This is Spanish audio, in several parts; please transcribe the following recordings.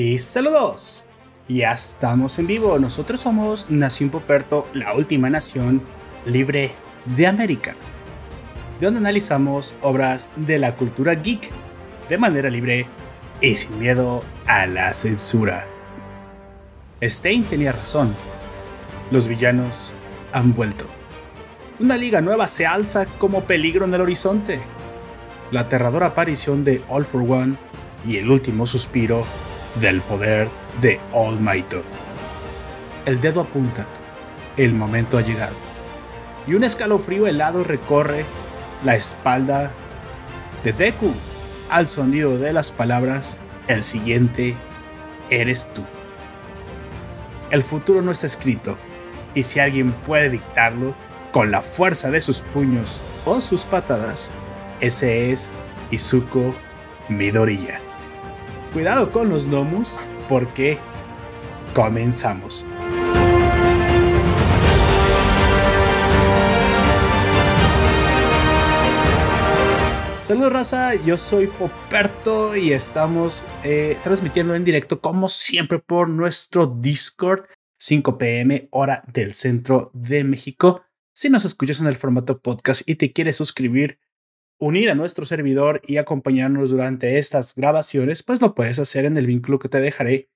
Y saludos. Ya estamos en vivo. Nosotros somos Nación Poperto, la última nación libre de América, donde analizamos obras de la cultura geek de manera libre y sin miedo a la censura. Stein tenía razón. Los villanos han vuelto. Una liga nueva se alza como peligro en el horizonte. La aterradora aparición de All for One y el último suspiro del poder de All Might. El dedo apunta. El momento ha llegado. Y un escalofrío helado recorre la espalda de Deku al sonido de las palabras El siguiente eres tú. El futuro no está escrito, y si alguien puede dictarlo con la fuerza de sus puños o sus patadas, ese es Izuko Midoriya. Cuidado con los gnomos porque comenzamos. Saludos raza, yo soy Poperto y estamos eh, transmitiendo en directo como siempre por nuestro Discord 5 pm hora del centro de México. Si nos escuchas en el formato podcast y te quieres suscribir, unir a nuestro servidor y acompañarnos durante estas grabaciones, pues lo puedes hacer en el vínculo que te dejaré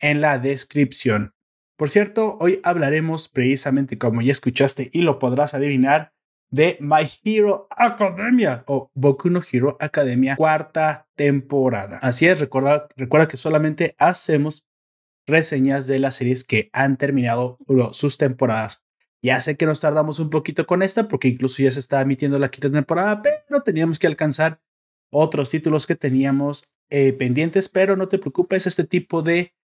en la descripción. Por cierto, hoy hablaremos precisamente como ya escuchaste y lo podrás adivinar de My Hero Academia o Boku no Hero Academia cuarta temporada. Así es, recuerda, recuerda que solamente hacemos reseñas de las series que han terminado sus temporadas. Ya sé que nos tardamos un poquito con esta porque incluso ya se está emitiendo la quinta temporada, pero teníamos que alcanzar otros títulos que teníamos eh, pendientes, pero no te preocupes, este tipo de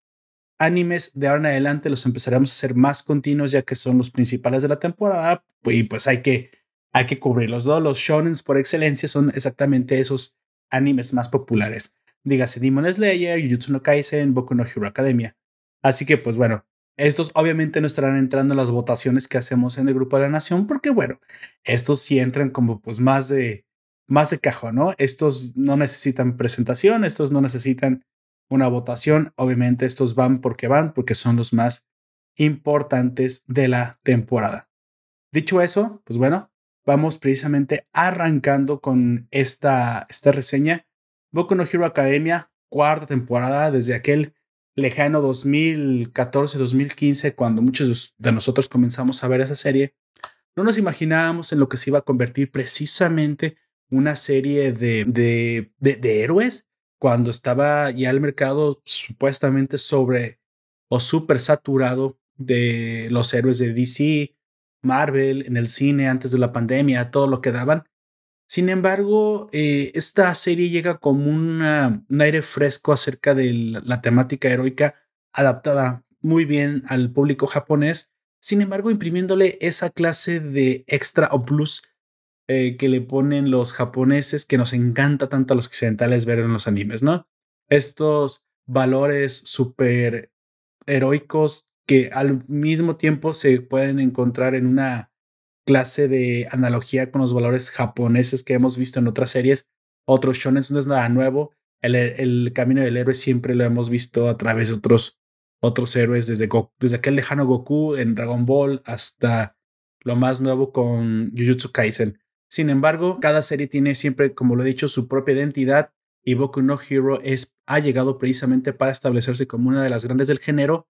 animes de ahora en adelante los empezaremos a hacer más continuos ya que son los principales de la temporada y pues hay que hay que cubrirlos. ¿no? Los shonens por excelencia son exactamente esos animes más populares. Dígase Demon Slayer, Jujutsu no Kaisen, Boku no Hero Academia. Así que, pues bueno, estos obviamente no estarán entrando en las votaciones que hacemos en el grupo de la nación, porque bueno, estos sí entran como pues más de, más de cajón, ¿no? Estos no necesitan presentación, estos no necesitan una votación, obviamente estos van porque van, porque son los más importantes de la temporada. Dicho eso, pues bueno, vamos precisamente arrancando con esta, esta reseña. Boku no Hero Academia, cuarta temporada, desde aquel lejano 2014-2015, cuando muchos de nosotros comenzamos a ver esa serie, no nos imaginábamos en lo que se iba a convertir precisamente una serie de, de, de, héroes cuando estaba ya el mercado supuestamente sobre o súper saturado de los héroes de DC, Marvel, en el cine antes de la pandemia, todo lo que daban. Sin embargo, eh, esta serie llega como un aire fresco acerca de la, temática heroica adaptada muy bien al público japonés, sin embargo, imprimiéndole esa clase de extra o plus eh, que le ponen los japoneses que nos encanta tanto a los occidentales ver en los animes, ¿no? Estos valores súper heroicos que al mismo tiempo se pueden encontrar en una clase de analogía con los valores japoneses que hemos visto en otras series. Otros shonen no es nada nuevo. El, camino del héroe siempre lo hemos visto a través de otros, otros héroes, desde, desde aquel lejano Goku en Dragon Ball hasta lo más nuevo con Jujutsu Kaisen. Sin embargo, cada serie tiene siempre, como lo he dicho, su propia identidad y Boku no Hero es, ha llegado precisamente para establecerse como una de las grandes del género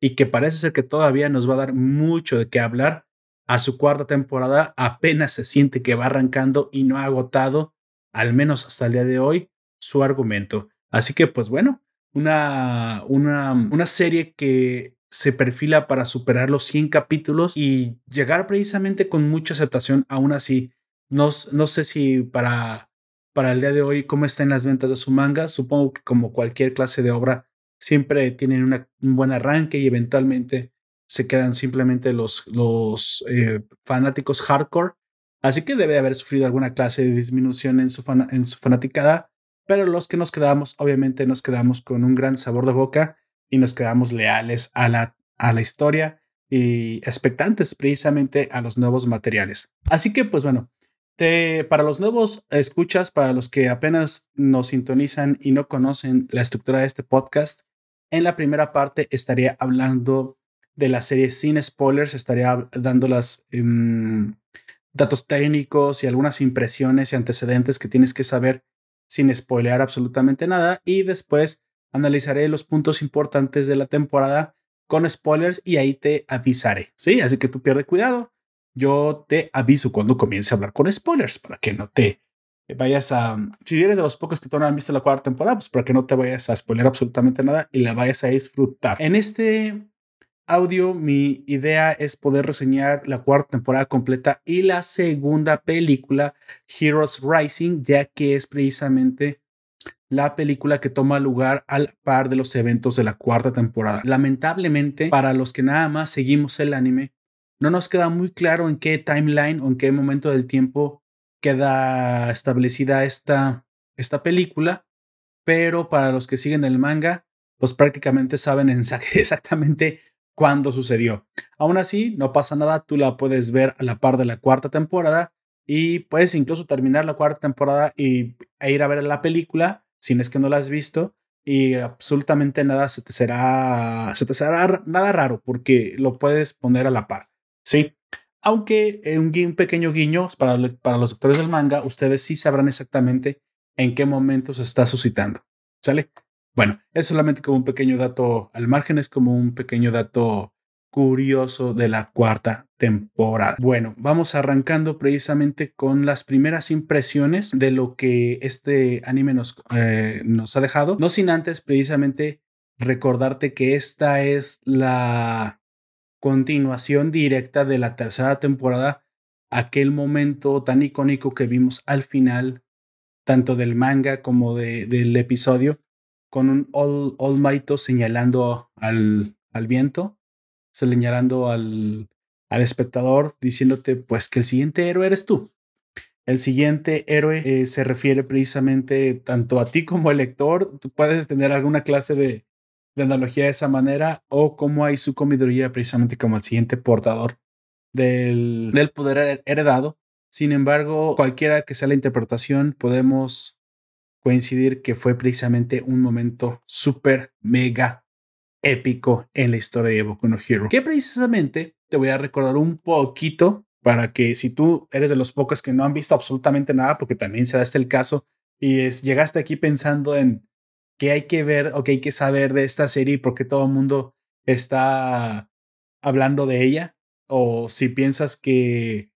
y que parece ser que todavía nos va a dar mucho de qué hablar a su cuarta temporada apenas se siente que va arrancando y no ha agotado, al menos hasta el día de hoy, su argumento. Así que, pues bueno, una, una, una serie que se perfila para superar los 100 capítulos y llegar precisamente con mucha aceptación, aún así. No, no sé si para, para el día de hoy cómo están las ventas de su manga. Supongo que como cualquier clase de obra, siempre tienen un buen arranque y eventualmente se quedan simplemente los, los eh, fanáticos hardcore. Así que debe haber sufrido alguna clase de disminución en su, en su fanaticada, pero los que nos quedamos, obviamente nos quedamos con un gran sabor de boca y nos quedamos leales a la, a la historia y expectantes precisamente a los nuevos materiales. Así que, pues bueno, para los nuevos escuchas, para los que apenas nos sintonizan y no conocen la estructura de este podcast, En la primera parte estaría hablando de la serie sin spoilers, estaría dando los em, datos técnicos y algunas impresiones y antecedentes que tienes que saber sin spoilear absolutamente nada. Y después analizaré los puntos importantes de la temporada con spoilers y ahí te avisaré. Sí, así que tú pierde cuidado. Yo te aviso cuando comience a hablar con spoilers para que no te vayas a. Si eres de los pocos que todavía no han visto la cuarta temporada, pues para que no te vayas a spoiler absolutamente nada y la vayas a disfrutar. En este audio, mi idea es poder reseñar la cuarta temporada completa y la segunda película, Heroes Rising, ya que es precisamente la película que toma lugar al par de los eventos de la cuarta temporada. Lamentablemente, para los que nada más seguimos el anime, no nos queda muy claro en qué timeline o en qué momento del tiempo queda establecida esta, esta película, pero para los que siguen el manga, pues prácticamente saben exactamente cuándo sucedió. Aún así, no pasa nada, tú la puedes ver a la par de la cuarta temporada y puedes incluso terminar la cuarta temporada y, e ir a ver la película si es que no la has visto y absolutamente nada se te será, nada raro porque lo puedes poner a la par. Sí, aunque un, un pequeño guiño para, para los lectores del manga, ustedes sí sabrán exactamente en qué momento se está suscitando. ¿Sale? Bueno, es solamente como un pequeño dato al margen, es como un pequeño dato curioso de la cuarta temporada. Bueno, vamos arrancando precisamente con las primeras impresiones de lo que este anime nos, eh, ha dejado. No sin antes precisamente recordarte que esta es la continuación directa de la tercera temporada, aquel momento tan icónico que vimos al final, tanto del manga como de, del episodio, con un All, All señalando al, al viento, señalando al, al espectador, diciéndote pues que el siguiente héroe eres tú. El siguiente héroe eh, se refiere precisamente tanto a ti como al lector. Tú puedes tener alguna clase de, de analogía de esa manera o como hay su comiduría precisamente como el siguiente portador del, del poder heredado. Sin embargo, cualquiera que sea la interpretación, podemos coincidir que fue precisamente un momento súper mega épico en la historia de Boku no Hero. Que precisamente te voy a recordar un poquito para que si tú eres de los pocos que no han visto absolutamente nada, porque también se da este el caso, y es, llegaste aquí pensando en qué hay que ver o qué hay que saber de esta serie y por qué todo el mundo está hablando de ella, o si piensas que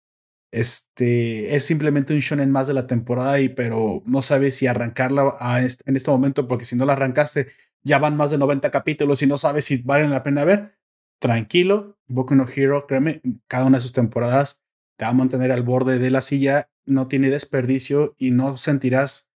este es simplemente un shonen más de la temporada y pero no sabes si arrancarla en este momento porque si no la arrancaste ya van más de 90 capítulos y no sabes si valen la pena ver. Tranquilo, Boku no Hero, créeme, cada una de sus temporadas te va a mantener al borde de la silla, no tiene desperdicio y no sentirás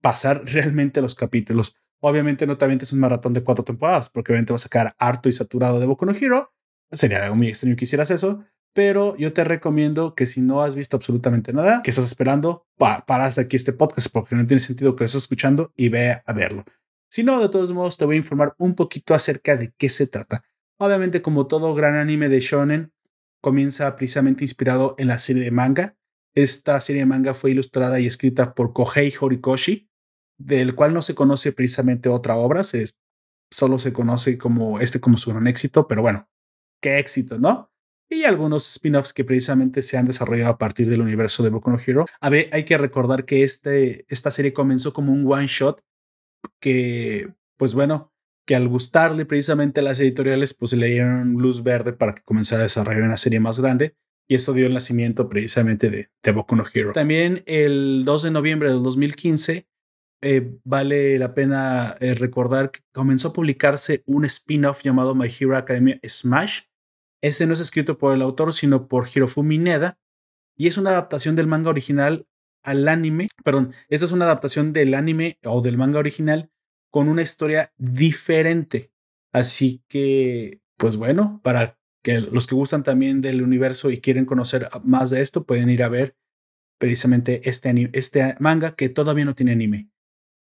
pasar realmente los capítulos. Obviamente no te es un maratón de cuatro temporadas porque obviamente vas a quedar harto y saturado de Boku no Hero. Sería algo muy extraño que hicieras eso, pero yo te recomiendo que si no has visto absolutamente nada, que estás esperando, pa paras de aquí este podcast porque no tiene sentido que lo estés escuchando y ve a verlo. Si no, de todos modos, te voy a informar un poquito acerca de qué se trata. Obviamente, como todo gran anime de shonen, comienza precisamente inspirado en la serie de manga. Esta serie de manga fue ilustrada y escrita por Kohei Horikoshi, del cual no se conoce precisamente otra obra, solo se conoce como este como su gran éxito, pero bueno, qué éxito, ¿no? Y algunos spin-offs que precisamente se han desarrollado a partir del universo de Boku no Hero. A ver, hay que recordar que este, esta serie comenzó como un one shot que, pues bueno, que al gustarle precisamente a las editoriales, pues le dieron luz verde para que comenzara a desarrollar una serie más grande. Y esto dio el nacimiento precisamente de, de Boku no Hero. También el 2 de noviembre del 2015 eh, vale la pena eh, recordar que comenzó a publicarse un spin-off llamado My Hero Academia Smash, este no es escrito por el autor, sino por Hirofumi Neda, y es una adaptación del manga original al anime. Perdón, esta es una adaptación del anime o del manga original con una historia diferente. Así que, pues bueno, para que los que gustan también del universo y quieren conocer más de esto, pueden ir a ver precisamente este, este manga que todavía no tiene anime.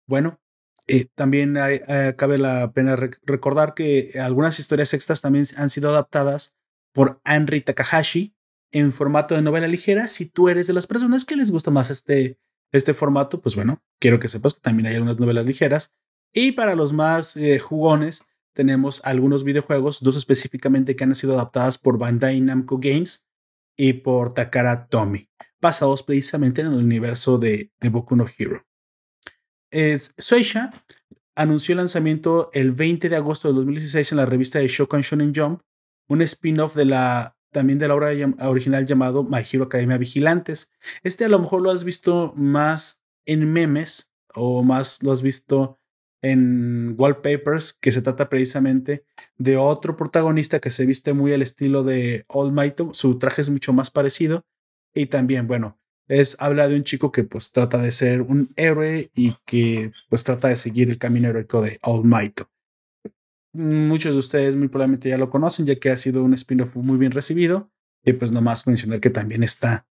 Bueno, eh, también eh, cabe la pena recordar que algunas historias extras también han sido adaptadas por Henry Takahashi en formato de novela ligera. Si tú eres de las personas que les gusta más este, este formato, pues bueno, quiero que sepas que también hay algunas novelas ligeras Y para los más eh, jugones, tenemos algunos videojuegos, dos específicamente que han sido adaptadas por Bandai Namco Games y por Takara Tomy, basados precisamente en el universo de, de Boku no Hero. Es, Sueisha anunció el lanzamiento el 20 de agosto de 2016 en la revista de Shokan Shonen Jump, un spin-off de la también de la obra original llamado My Hero Academia Vigilantes. Este a lo mejor lo has visto más en memes o más lo has visto en wallpapers, que se trata precisamente de otro protagonista que se viste muy al estilo de All Might. Su traje es mucho más parecido. Y también, bueno, es habla de un chico que pues trata de ser un héroe y que pues trata de seguir el camino heroico de All Might. Muchos de ustedes muy probablemente ya lo conocen, ya que ha sido un spin-off muy bien recibido. Y pues nomás mencionar que también está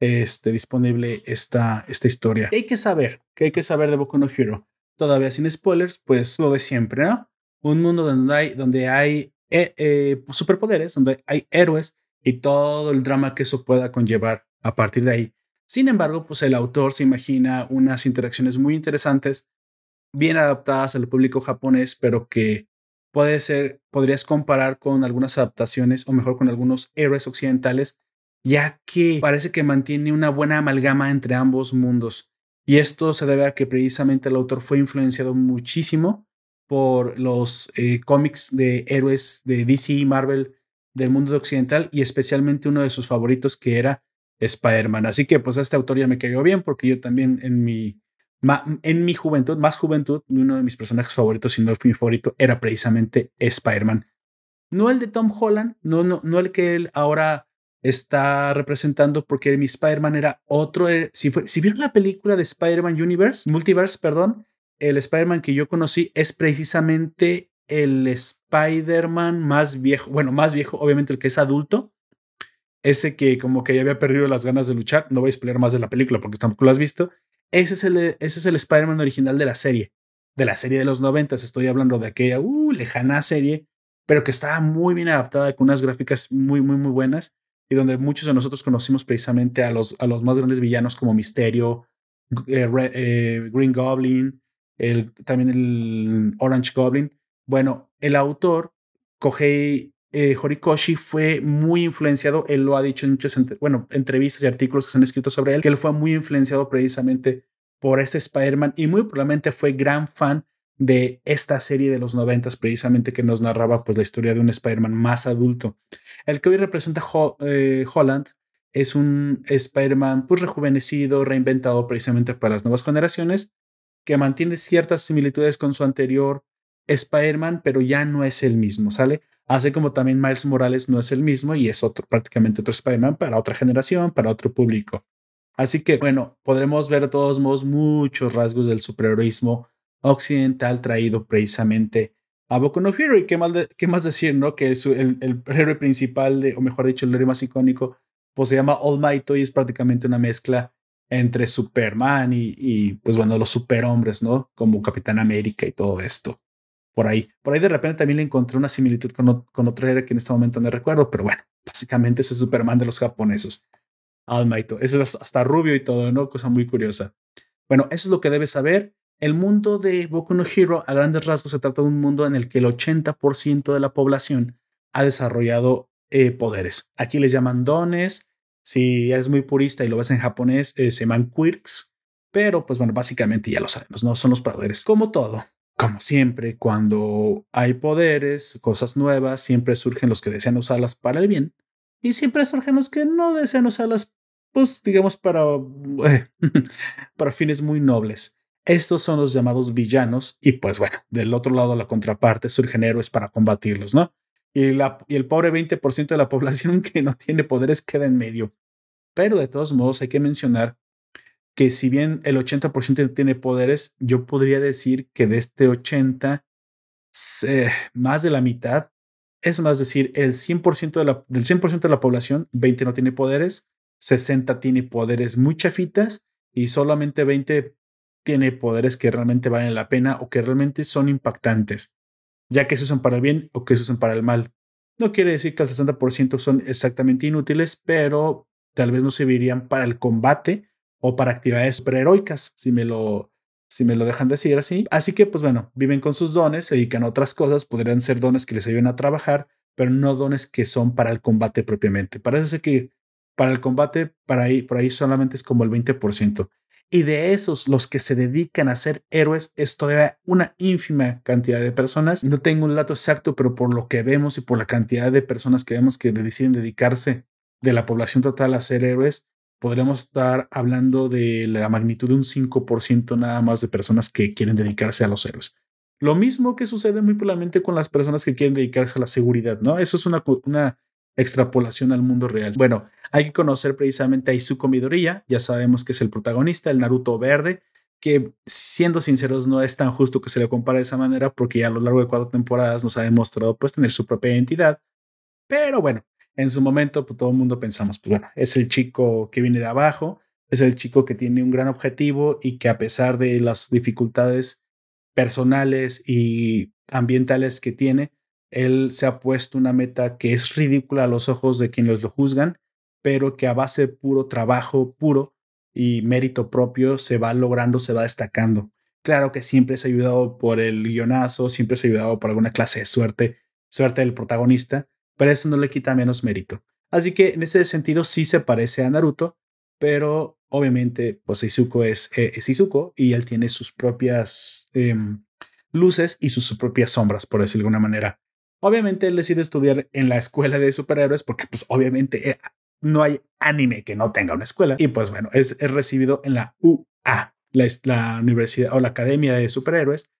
este, disponible esta, esta historia. ¿Qué hay que saber? ¿Qué hay que saber de Boku no Hero? Todavía sin spoilers, pues lo de siempre, ¿no? Un mundo donde hay, donde hay eh, eh, superpoderes, donde hay héroes y todo el drama que eso pueda conllevar a partir de ahí. Sin embargo, pues el autor se imagina unas interacciones muy interesantes, bien adaptadas al público japonés, pero que puede ser, podrías comparar con algunas adaptaciones o mejor con algunos héroes occidentales, ya que parece que mantiene una buena amalgama entre ambos mundos. Y esto se debe a que precisamente el autor fue influenciado muchísimo por los eh, cómics de héroes de DC y Marvel del mundo occidental y especialmente uno de sus favoritos que era Spider-Man. Así que pues este autor ya me cayó bien porque yo también en mi, en mi juventud, más juventud, uno de mis personajes favoritos, si no mi favorito, era precisamente Spider-Man. No el de Tom Holland, no, no, no el que él ahora está representando porque mi Spider-Man era otro. Eh, si, si vieron la película de Spider-Man Universe, Multiverse, perdón, el Spider-Man que yo conocí es precisamente el Spider-Man más viejo, bueno, más viejo, obviamente el que es adulto, ese que como que ya había perdido las ganas de luchar, no voy a explicar más de la película porque tampoco lo has visto, ese es el, ese es el Spider-Man original de la serie, de la serie de los noventas, estoy hablando de aquella uh, lejana serie, pero que estaba muy bien adaptada con unas gráficas muy, muy, muy buenas y donde muchos de nosotros conocimos precisamente a los, a los más grandes villanos como Misterio, eh, eh, Green Goblin, el, también el Orange Goblin. Bueno, el autor Kohei eh, Horikoshi fue muy influenciado, él lo ha dicho en muchas bueno, entrevistas y artículos que se han escrito sobre él, que él fue muy influenciado precisamente por este Spider-Man y muy probablemente fue gran fan de esta serie de los noventas precisamente que nos narraba pues la historia de un Spider-Man más adulto. El que hoy representa eh, Holland es un Spider-Man pues rejuvenecido, reinventado precisamente para las nuevas generaciones, que mantiene ciertas similitudes con su anterior Spider-Man, pero ya no es el mismo, ¿sale? Así como también Miles Morales no es el mismo y es otro, prácticamente otro Spider-Man para otra generación, para otro público. Así que, bueno, podremos ver de todos modos muchos rasgos del superheroísmo occidental traído precisamente a Boku no Hero. Y qué más, qué más decir, ¿no? Que el, el, héroe principal, o mejor dicho, el héroe más icónico, pues se llama All Might y es prácticamente una mezcla entre Superman y, y, pues bueno, los superhombres, ¿no? Como Capitán América y todo esto por ahí. Por ahí de repente también le encontré una similitud con, con otro héroe que en este momento no recuerdo, pero bueno, básicamente ese Superman de los japoneses. Almighty. Ese es hasta rubio y todo, ¿no? Cosa muy curiosa. Bueno, eso es lo que debes saber. El mundo de Boku no Hero, a grandes rasgos, se trata de un mundo en el que el 80% de la población ha desarrollado eh, poderes. Aquí les llaman dones. Si eres muy purista y lo ves en japonés, eh, se llaman quirks. Pero, pues bueno, básicamente ya lo sabemos, ¿no? Son los poderes. Como todo, como siempre, cuando hay poderes, cosas nuevas, siempre surgen los que desean usarlas para el bien y siempre surgen los que no desean usarlas, pues digamos, para, para fines muy nobles. Estos son los llamados villanos y pues bueno, del otro lado la contraparte surgen héroes para combatirlos, ¿no? Y, la, y el pobre 20% de la población que no tiene poderes queda en medio. Pero de todos modos hay que mencionar que si bien el 80% tiene poderes, yo podría decir que de este 80, más de la mitad, es más decir, el 100% de la, del 100% de la población, 20 no tiene poderes, 60 tiene poderes muy chafitas y solamente 20 tiene poderes que realmente valen la pena o que realmente son impactantes, ya que se usan para el bien o que se usan para el mal. No quiere decir que el 60% son exactamente inútiles, pero tal vez no servirían para el combate o para actividades superheroicas, si me lo, si me lo dejan decir así. Así que, pues bueno, viven con sus dones, se dedican a otras cosas, podrían ser dones que les ayuden a trabajar, pero no dones que son para el combate propiamente. Parece que para el combate, para ahí, por ahí solamente es como el 20%. Y de esos, los que se dedican a ser héroes es todavía una ínfima cantidad de personas. No tengo un dato exacto, pero por lo que vemos y por la cantidad de personas que vemos que deciden dedicarse de la población total a ser héroes, podríamos estar hablando de la magnitud de un 5% nada más de personas que quieren dedicarse a los héroes. Lo mismo que sucede muy probablemente con las personas que quieren dedicarse a la seguridad, ¿no? Eso es una, una extrapolación al mundo real. Bueno, hay que conocer precisamente a Izuko Midoriya, ya sabemos que es el protagonista, el Naruto verde, que siendo sinceros no es tan justo que se le compare de esa manera porque ya a lo largo de cuatro temporadas nos ha demostrado pues tener su propia identidad. Pero bueno, en su momento pues, todo el mundo pensamos, pues bueno, es el chico que viene de abajo, es el chico que tiene un gran objetivo y que a pesar de las dificultades personales y ambientales que tiene, él se ha puesto una meta que es ridícula a los ojos de quienes lo juzgan, pero que a base de puro trabajo puro y mérito propio se va logrando, se va destacando. Claro que siempre es ayudado por el guionazo, siempre es ayudado por alguna clase de suerte, suerte del protagonista, pero eso no le quita menos mérito. Así que en ese sentido sí se parece a Naruto, pero obviamente pues Izuko es, eh, y él tiene sus propias em, luces y sus propias sombras, por decirlo de alguna manera. Obviamente él decide estudiar en la escuela de superhéroes porque pues obviamente eh, no hay anime que no tenga una escuela. Y pues bueno, es, recibido en la UA, la, la, universidad o la Academia de Superhéroes.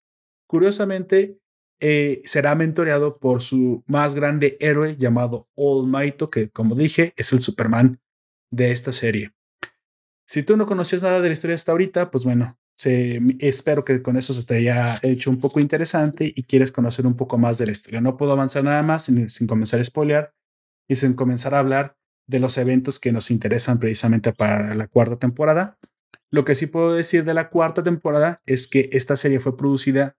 Curiosamente, eh, será mentoreado por su más grande héroe llamado All Might, que como dije es el Superman de esta serie. Si tú no conocías nada de la historia hasta ahorita, pues bueno, espero que con eso se te haya hecho un poco interesante y quieres conocer un poco más de la historia. No puedo avanzar nada más sin, comenzar a spoilear y sin comenzar a hablar de los eventos que nos interesan precisamente para la cuarta temporada. Lo que sí puedo decir de la cuarta temporada es que esta serie fue producida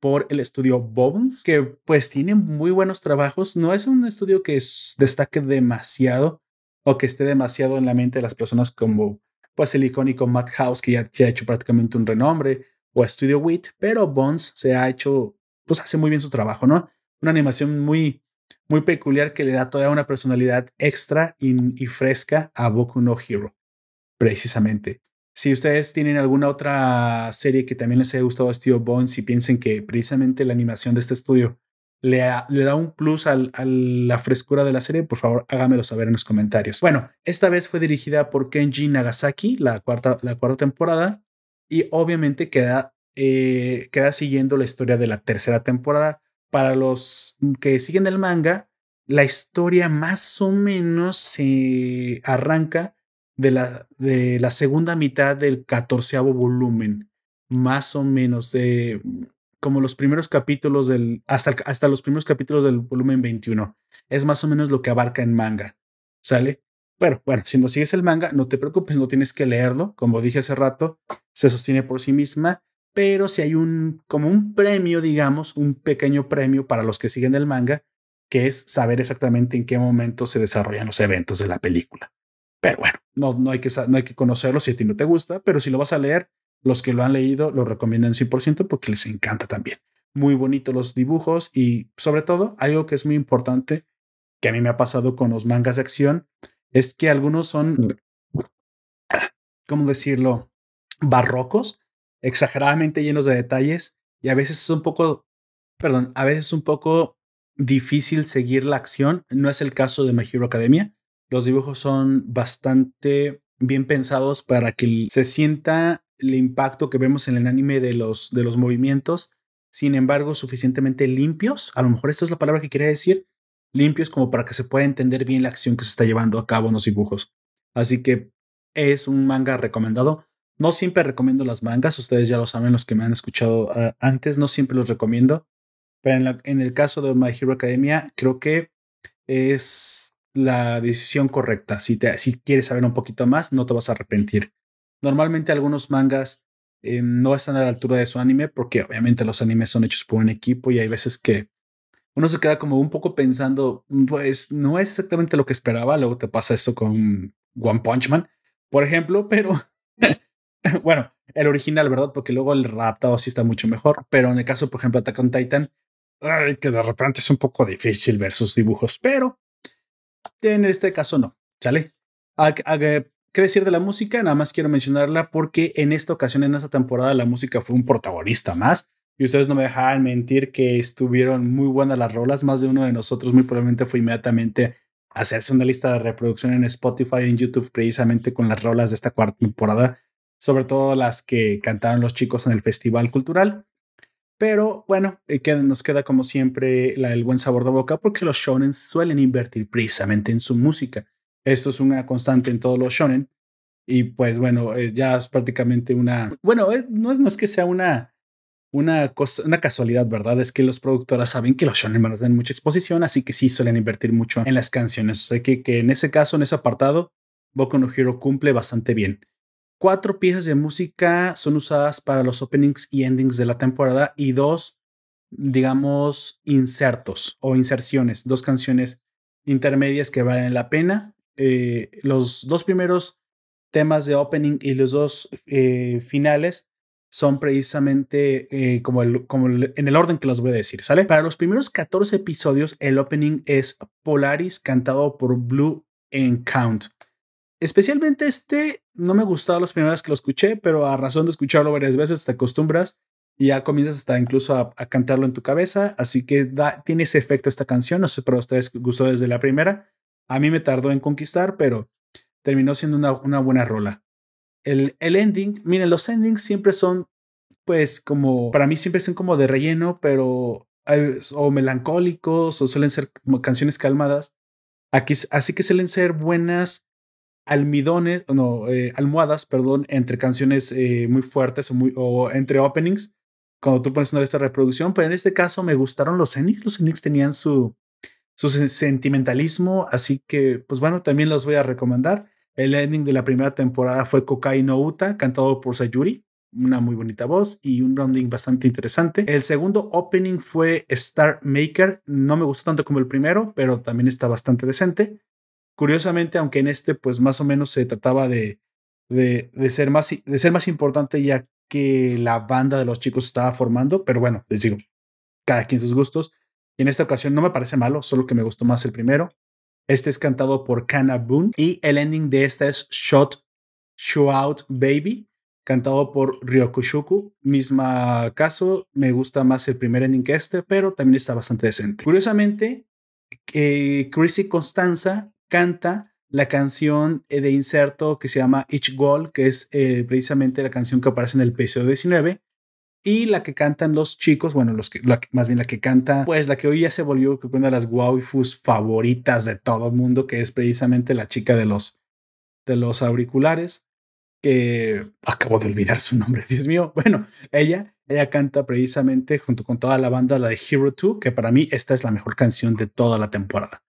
por el estudio Bones, que pues tiene muy buenos trabajos. No es un estudio que destaque demasiado o que esté demasiado en la mente de las personas como pues el icónico Madhouse que ya, ha hecho prácticamente un renombre, o Studio Wit, pero Bones se ha hecho, pues hace muy bien su trabajo, ¿no? Una animación muy, muy peculiar que le da toda una personalidad extra y, fresca a Boku no Hero, precisamente. Si ustedes tienen alguna otra serie que también les haya gustado a Studio Bones y piensen que precisamente la animación de este estudio le, da un plus a la frescura de la serie, por favor hágamelo saber en los comentarios. Bueno, esta vez fue dirigida por Kenji Nagasaki, la cuarta, temporada, y obviamente eh, queda siguiendo la historia de la tercera temporada. Para los que siguen el manga, la historia más o menos se arranca de la, de la segunda mitad del catorceavo volumen, más o menos de como los primeros capítulos del, hasta, hasta los primeros capítulos del volumen 21. Es más o menos lo que abarca en manga, ¿sale? Pero bueno, si no sigues el manga, no te preocupes, no tienes que leerlo. Como dije hace rato, se sostiene por sí misma, pero si hay un, como un premio, digamos, un pequeño premio para los que siguen el manga, que es saber exactamente en qué momento se desarrollan los eventos de la película. Pero bueno, no, no, hay, que, no hay que conocerlo si a ti no te gusta, pero si lo vas a leer, los que lo han leído lo recomiendan 100% porque les encanta también. Muy bonitos los dibujos y sobre todo algo que es muy importante que a mí me ha pasado con los mangas de acción es que algunos son, ¿cómo decirlo? Barrocos, exageradamente llenos de detalles y a veces es un poco, perdón, a veces es un poco difícil seguir la acción. No es el caso de My Hero Academia. Los dibujos son bastante bien pensados para que se sienta el impacto que vemos en el anime de los, de los movimientos, sin embargo, suficientemente limpios. A lo mejor esta es la palabra que quería decir. Limpios como para que se pueda entender bien la acción que se está llevando a cabo en los dibujos. Así que es un manga recomendado. No siempre recomiendo las mangas, ustedes ya lo saben, los que me han escuchado ah, antes, no siempre los recomiendo. Pero en, en el caso de My Hero Academia, creo que es la decisión correcta. Si, te, si quieres saber un poquito más, no te vas a arrepentir. Normalmente algunos mangas eh, no están a la altura de su anime porque obviamente los animes son hechos por un equipo y hay veces que uno se queda como un poco pensando, pues no es exactamente lo que esperaba. Luego te pasa esto con One Punch Man, por ejemplo, pero bueno, el original, ¿verdad? Porque luego el adaptado sí está mucho mejor. Pero en el caso, por ejemplo, Attack on Titan, que de repente es un poco difícil ver sus dibujos, pero en este caso no, ¿sale? ¿Qué decir de la música? Nada más quiero mencionarla porque en esta ocasión, en esta temporada, la música fue un protagonista más. Y ustedes no me dejaban mentir que estuvieron muy buenas las rolas. Más de uno de nosotros muy probablemente fue inmediatamente a hacerse una lista de reproducción en Spotify en YouTube precisamente con las rolas de esta cuarta temporada, sobre todo las que cantaron los chicos en el Festival Cultural. Pero bueno, eh, nos queda como siempre el buen sabor de boca porque los shonen suelen invertir precisamente en su música. Esto es una constante en todos los shonen. Y pues bueno, eh, ya es prácticamente una... Bueno, eh, no, es, no es que sea una, una, cosa, una casualidad, ¿verdad? Es que los productores saben que los shonen van a mucha exposición, así que sí suelen invertir mucho en las canciones. O que, que en ese caso, en ese apartado, Boku no Hero cumple bastante bien. Cuatro piezas de música son usadas para los openings y endings de la temporada y dos, digamos, insertos o inserciones, dos canciones intermedias que valen la pena. Eh, los dos primeros temas de opening y los dos eh, finales son precisamente eh, como, el, como en el orden que los voy a decir, ¿sale? Para los primeros 14 episodios, el opening es Polaris cantado por Blue Count. Especialmente este, no me gustaba las primeras que lo escuché, pero a razón de escucharlo varias veces te acostumbras y ya comienzas hasta incluso a, cantarlo en tu cabeza. Así que da, tiene ese efecto esta canción. No sé para ustedes gustó desde la primera. A mí me tardó en conquistar, pero terminó siendo una, una buena rola. El, el ending, miren, los endings siempre son, pues, como, para mí siempre son como de relleno, pero o melancólicos o suelen ser canciones calmadas. Aquí, así que suelen ser buenas almidones, no, eh, almohadas, perdón, entre canciones eh, muy fuertes o, entre openings, cuando tú pones una esta reproducción, pero en este caso me gustaron los Enix, los Enix tenían su, su sentimentalismo, así que, pues bueno, también los voy a recomendar. El ending de la primera temporada fue Kokai no Uta, cantado por Sayuri, una muy bonita voz y un ending bastante interesante. El segundo opening fue Star Maker, no me gustó tanto como el primero, pero también está bastante decente. Curiosamente, aunque en este pues más o menos se trataba de, de, ser, más, de ser más importante ya que la banda de los chicos estaba formando, pero bueno, les digo, cada quien sus gustos. Y en esta ocasión no me parece malo, solo que me gustó más el primero. Este es cantado por Kana Boon y el ending de esta es Shot Show Out Baby, cantado por Ryokushuku. Misma caso, me gusta más el primer ending que este, pero también está bastante decente. Curiosamente, eh, Chrissy Constanza canta la canción eh, de inserto que se llama Each Goal, que es eh, precisamente la canción que aparece en el episodio 19. Y la que cantan los chicos, bueno, los que, más bien la que canta, pues la que hoy ya se volvió una de las waifus favoritas de todo el mundo, que es precisamente la chica de los, de los auriculares, que acabo de olvidar su nombre, Dios mío. Bueno, ella, ella canta precisamente junto con toda la banda la de Hero 2, que para mí esta es la mejor canción de toda la temporada.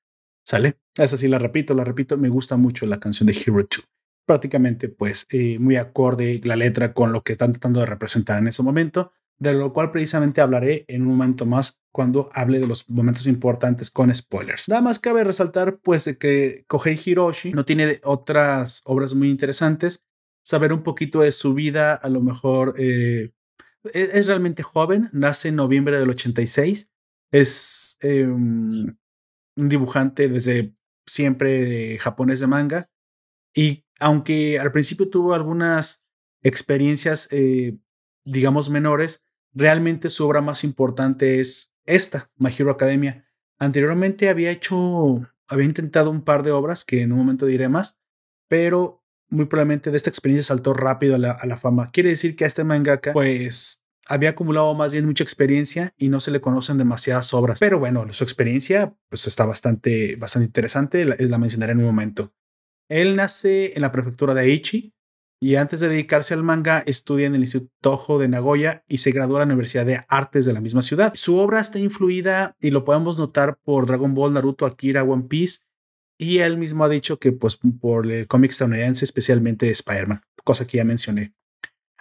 ¿Sale? Esa sí la repito, la repito, me gusta mucho la canción de Hero 2. Prácticamente, pues, eh, muy acorde la letra con lo que están tratando de representar en ese momento, de lo cual precisamente hablaré en un momento más cuando hable de los momentos importantes con spoilers. Nada más cabe resaltar, pues, de que Kohei Hiroshi no tiene otras obras muy interesantes. Saber un poquito de su vida, a lo mejor eh, e-, es, realmente joven, nace en noviembre del 86, es em, un dibujante desde siempre japonés de manga. Y aunque al principio tuvo algunas experiencias, eh, digamos, menores, realmente su obra más importante es esta, My Hero Academia. Anteriormente había hecho, había intentado un par de obras que en un momento diré más, pero muy probablemente de esta experiencia saltó rápido a la, a la fama. Quiere decir que a este mangaka, pues había acumulado más bien mucha experiencia y no se le conocen demasiadas obras. Pero bueno, su experiencia pues está bastante, bastante interesante, la, la mencionaré en un momento. Él nace en la prefectura de Aichi y antes de dedicarse al manga estudia en el Instituto Toho de Nagoya y se graduó a la Universidad de Artes de la misma ciudad. Su obra está influida y lo podemos notar por Dragon Ball, Naruto, Akira, One Piece y él mismo ha dicho que pues por el cómic estadounidense, especialmente Spider-Man, cosa que ya mencioné.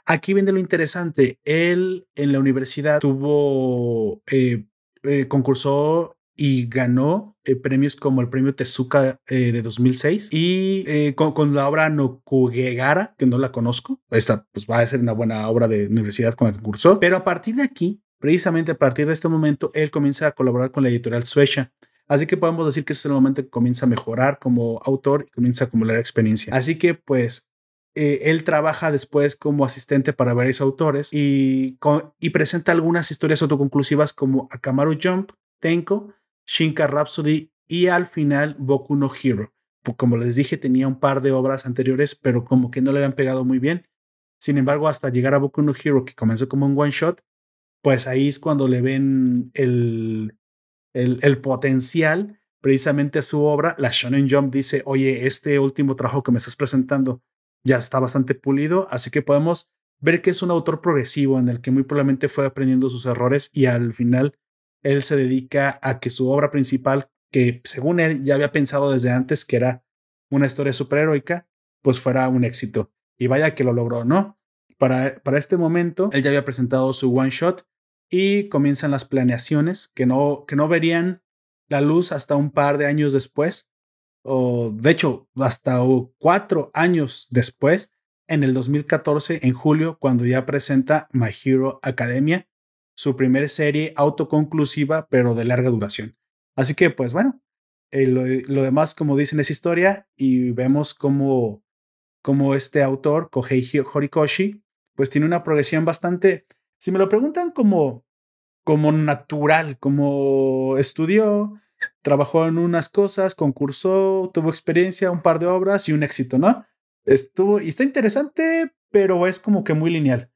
Aquí viene lo interesante. Él en la universidad tuvo, eh, eh, concursó y ganó eh, premios como el premio Tezuka de 2006 y eh, con, la obra Nokugegara, que no la conozco. Esta pues va a ser una buena obra de universidad con la que cursó. Pero a partir de aquí, precisamente a partir de este momento, él comienza a colaborar con la editorial Suecia. Así que podemos decir que ese es el momento que comienza a mejorar como autor y comienza a acumular experiencia. Así que pues él trabaja después como asistente para varios autores y, presenta algunas historias autoconclusivas como Akamaru Jump, Tenko, Shinka Rhapsody y al final Boku no Hero. Como les dije, tenía un par de obras anteriores, pero como que no le habían pegado muy bien. Sin embargo, hasta llegar a Boku no Hero, que comenzó como un one shot, pues ahí es cuando le ven el, el, el potencial precisamente a su obra. La Shonen Jump dice, oye, este último trabajo que me estás presentando ya está bastante pulido, así que podemos ver que es un autor progresivo en el que muy probablemente fue aprendiendo sus errores y al final él se dedica a que su obra principal, que según él ya había pensado desde antes que era una historia superheroica, pues fuera un éxito. Y vaya que lo logró, ¿no? Para, para este momento, él ya había presentado su one shot y comienzan las planeaciones que no, que no verían la luz hasta un par de años después, o de hecho, hasta cuatro años después, en el 2014, en julio, cuando ya presenta My Hero Academia, su primera serie autoconclusiva, pero de larga duración. Así que, pues bueno, eh, lo, demás, como dicen, es historia y vemos cómo, cómo este autor, Kohei Horikoshi, pues tiene una progresión bastante, si me lo preguntan, como, como natural, como estudió, trabajó en unas cosas, concursó, tuvo experiencia, un par de obras y un éxito, ¿no? Estuvo, y está interesante, pero es como que muy lineal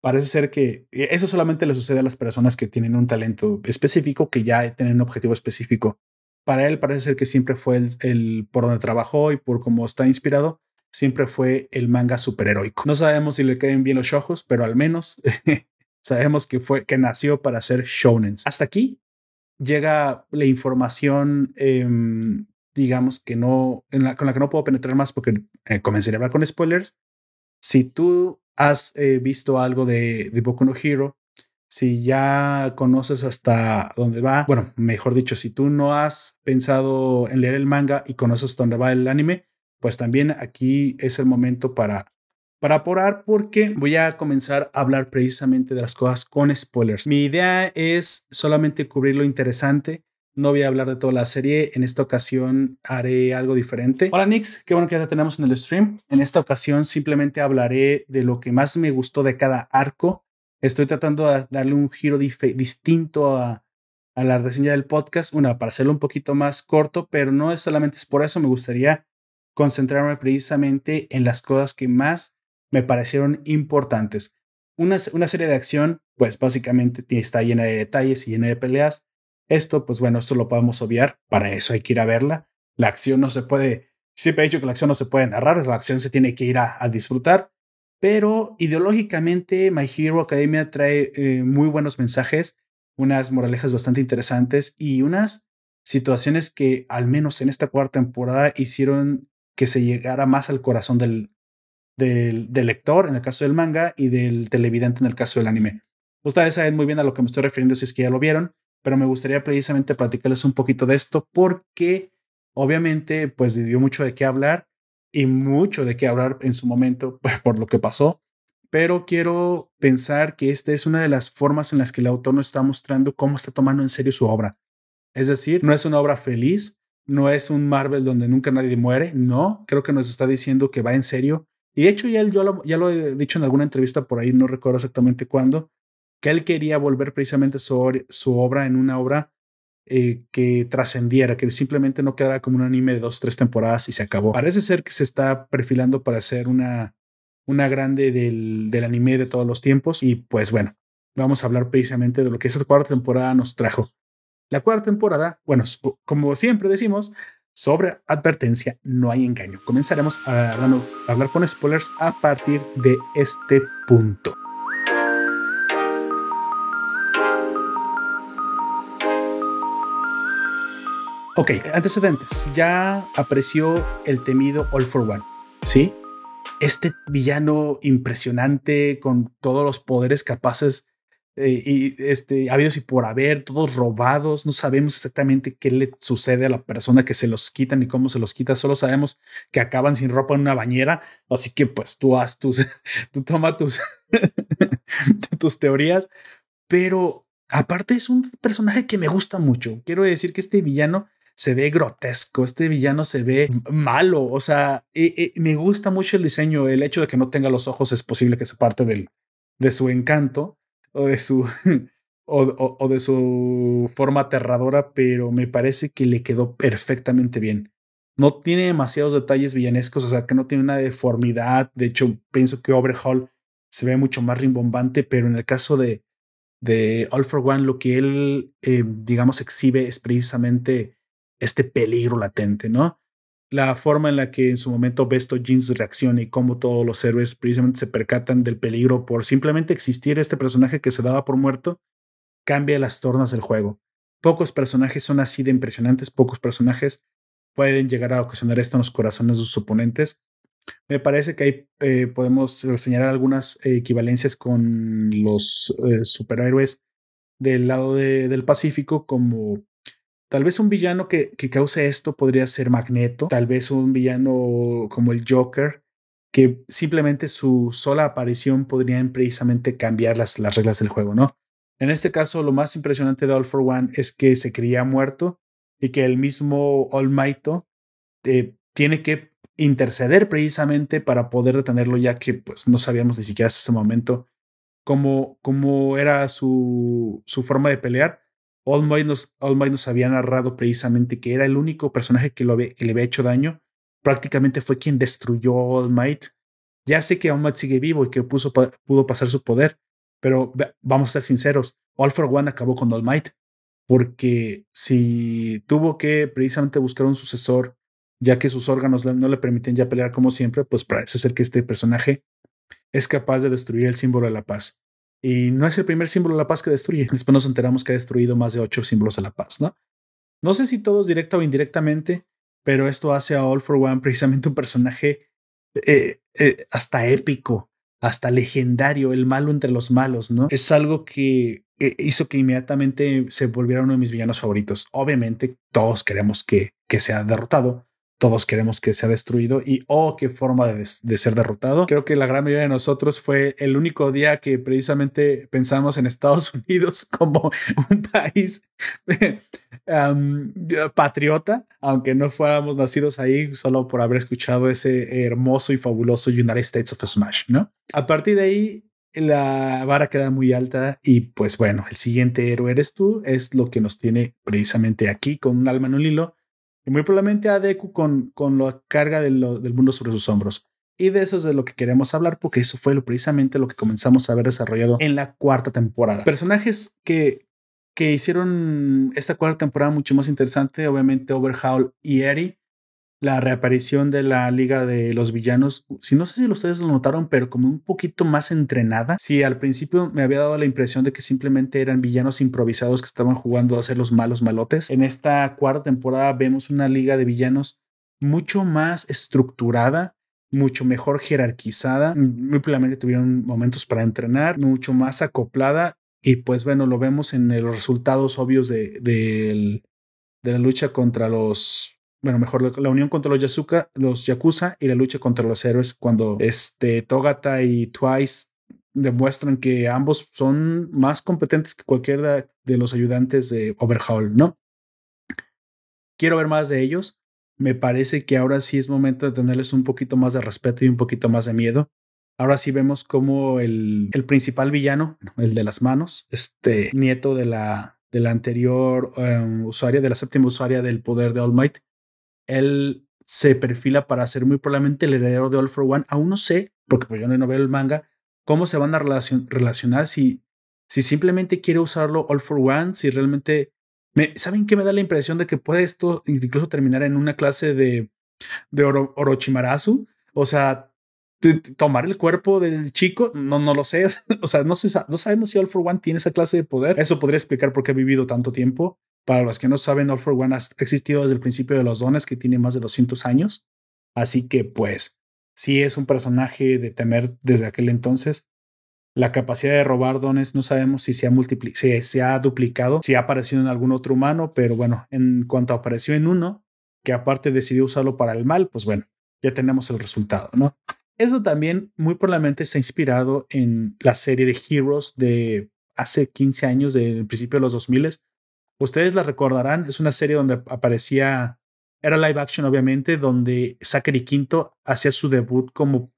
parece ser que e, eso solamente le sucede a las personas que tienen un talento específico, que ya tienen un objetivo específico. Para él parece ser que siempre fue el, por donde trabajó y por cómo está inspirado, siempre fue el manga superheroico. No sabemos si le caen bien los ojos, pero al menos sabemos que fue que nació para ser shonen. Hasta aquí llega la información, em, digamos que no, con la que no puedo penetrar más porque eh, a hablar con spoilers. Si tú has eh, visto algo de, de Boku no Hero, si ya conoces hasta dónde va, bueno, mejor dicho, si tú no has pensado en leer el manga y conoces dónde va el anime, pues también aquí es el momento para para apurar porque voy a comenzar a hablar precisamente de las cosas con spoilers. Mi idea es solamente cubrir lo interesante no voy a hablar de toda la serie. En esta ocasión haré algo diferente. Hola Nix, qué bueno que ya te tenemos en el stream. En esta ocasión simplemente hablaré de lo que más me gustó de cada arco. Estoy tratando de darle un giro distinto a, la reseña del podcast. Una, para hacerlo un poquito más corto, pero no es solamente es por eso. Me gustaría concentrarme precisamente en las cosas que más me parecieron importantes. Una, una serie de acción, pues básicamente está llena de detalles y llena de peleas esto, pues bueno, esto lo podemos obviar, para eso hay que ir a verla. La acción no se puede, siempre he dicho que la acción no se puede narrar, la acción se tiene que ir a, disfrutar, pero ideológicamente My Hero Academia trae eh, muy buenos mensajes, unas moralejas bastante interesantes y unas situaciones que al menos en esta cuarta temporada hicieron que se llegara más al corazón del, del, lector en el caso del manga y del televidente en el caso del anime. Ustedes saben muy bien a lo que me estoy refiriendo si es que ya lo vieron pero me gustaría precisamente platicarles un poquito de esto porque obviamente pues dio mucho de qué hablar y mucho de qué hablar en su momento por lo que pasó, pero quiero pensar que esta es una de las formas en las que el autor nos está mostrando cómo está tomando en serio su obra. Es decir, no es una obra feliz, no es un Marvel donde nunca nadie muere, no, creo que nos está diciendo que va en serio. Y de hecho ya, yo ya lo he dicho en alguna entrevista por ahí, no recuerdo exactamente cuándo, que él quería volver precisamente su, su obra en una obra eh, que trascendiera, que simplemente no quedara como un anime de dos, tres temporadas y se acabó. Parece ser que se está perfilando para ser una, una grande del, del anime de todos los tiempos y pues bueno, vamos a hablar precisamente de lo que esta cuarta temporada nos trajo. La cuarta temporada, bueno, como siempre decimos, sobre advertencia, no hay engaño. Comenzaremos a hablar con spoilers a partir de este punto. Ok, antecedentes. Ya apreció el temido All for One, ¿sí? Este villano impresionante con todos los poderes capaces eh, y este, habidos y por haber, todos robados, no sabemos exactamente qué le sucede a la persona que se los quitan y cómo se los quita, solo sabemos que acaban sin ropa en una bañera, así que pues tú haz tus, tú toma tus, tus teorías, pero aparte es un personaje que me gusta mucho, quiero decir que este villano se ve grotesco, este villano se ve malo, o sea, eh, eh, me gusta mucho el diseño, el hecho de que no tenga los ojos es posible que sea parte del, de su encanto, o de su, o, de su forma aterradora, pero me parece que le quedó perfectamente bien. No tiene demasiados detalles villanescos, o sea, que no tiene una deformidad. De hecho, pienso que Overhaul se ve mucho más rimbombante, pero en el caso de, de All for One, lo que él, eh, digamos, exhibe es precisamente este peligro latente, ¿no? La forma en la que en su momento Besto Jeans reacciona y cómo todos los héroes precisamente se percatan del peligro por simplemente existir este personaje que se daba por muerto, cambia las tornas del juego. Pocos personajes son así de impresionantes, pocos personajes pueden llegar a ocasionar esto en los corazones de sus oponentes. Me parece que ahí eh, podemos señalar algunas equivalencias con los eh, superhéroes del lado del Pacífico, como Tal vez un villano que, que cause esto podría ser Magneto, tal vez un villano como el Joker, que simplemente su sola aparición podría precisamente cambiar las, las reglas del juego, ¿no? En este caso, lo más impresionante de All for One es que se creía muerto y que el mismo All Might eh, tiene que interceder precisamente para poder detenerlo, ya que pues no sabíamos ni siquiera hasta ese momento cómo, cómo era su, su forma de pelear All Might, nos, nos había narrado precisamente que era el único personaje que, lo que le había hecho daño. Prácticamente fue quien destruyó a All Might. Ya sé que All Might sigue vivo y que puso, pudo pasar su poder, pero vamos a ser sinceros, All for One acabó con All Might, porque si tuvo que precisamente buscar un sucesor, ya que sus órganos no le permiten ya pelear como siempre, pues parece ser que este personaje es capaz de destruir el símbolo de la paz. Y no es el primer símbolo de la paz que destruye. Después nos enteramos que ha destruido más de ocho símbolos de la paz, ¿no? No sé si todos directa o indirectamente, pero esto hace a All for One precisamente un personaje eh, eh, hasta épico, hasta legendario, el malo entre los malos, ¿no? Es algo que eh, hizo que inmediatamente se volviera uno de mis villanos favoritos. Obviamente, todos queremos que, que sea derrotado, todos queremos que sea destruido y oh, qué forma de, ser derrotado. Creo que la gran mayoría de nosotros fue el único día que precisamente pensamos en Estados Unidos como un país patriota, aunque no fuéramos nacidos ahí solo por haber escuchado ese hermoso y fabuloso United States of Smash, ¿no? A partir de ahí la vara queda muy alta y pues bueno, el siguiente héroe eres tú, es lo que nos tiene precisamente aquí con un alma en un hilo y muy probablemente a Deku con, con la carga del mundo sobre sus hombros. Y de eso es de lo que queremos hablar, porque eso fue precisamente lo que comenzamos a ver desarrollado en la cuarta temporada. Personajes que, que hicieron esta cuarta temporada mucho más interesante, obviamente Overhaul y Eri, la reaparición de la Liga de los Villanos, si no sé si ustedes lo notaron, pero como un poquito más entrenada. Si al principio me había dado la impresión de que simplemente eran villanos improvisados que estaban jugando a ser los malos malotes. En esta cuarta temporada vemos una Liga de Villanos mucho más estructurada, mucho mejor jerarquizada. Muy probablemente tuvieron momentos para entrenar, mucho más acoplada. Y pues bueno, lo vemos en los resultados obvios de, de la lucha contra los bueno, mejor la unión contra los, Yasuka, los Yakuza y la lucha contra los héroes cuando este, Togata y Twice demuestran que ambos son más competentes que cualquiera de los ayudantes de Overhaul, ¿no? Quiero ver más de ellos. Me parece que ahora sí es momento de tenerles un poquito más de respeto y un poquito más de miedo. Ahora sí vemos como el, el principal villano, el de las manos, este nieto de la, de la anterior um, usuaria, de la séptima usuaria del poder de All Might, él se perfila para ser muy probablemente el heredero de All for One. Aún no sé, porque pues yo no veo el manga, cómo se van a relacionar si, si simplemente quiere usarlo All for One, si realmente... Me, ¿Saben qué me da la impresión de que puede esto incluso terminar en una clase de, de Orochimarazu? O sea, tomar el cuerpo del chico, no, no lo sé. o sea, no, no sabemos si All for One tiene esa clase de poder. Eso podría explicar por qué ha vivido tanto tiempo. Para los que no saben, All for One ha existido desde el principio de los dones, que tiene más de 200 años. Así que, pues, sí es un personaje de temer desde aquel entonces. La capacidad de robar dones no sabemos si se ha, si se ha duplicado, si ha aparecido en algún otro humano, pero bueno, en cuanto apareció en uno, que aparte decidió usarlo para el mal, pues bueno, ya tenemos el resultado, ¿no? Eso también muy probablemente está inspirado en la serie de Heroes de hace 15 años, del principio de los 2000. Ustedes la recordarán, es una serie donde aparecía, era live action obviamente, donde Zachary Quinto hacía su debut como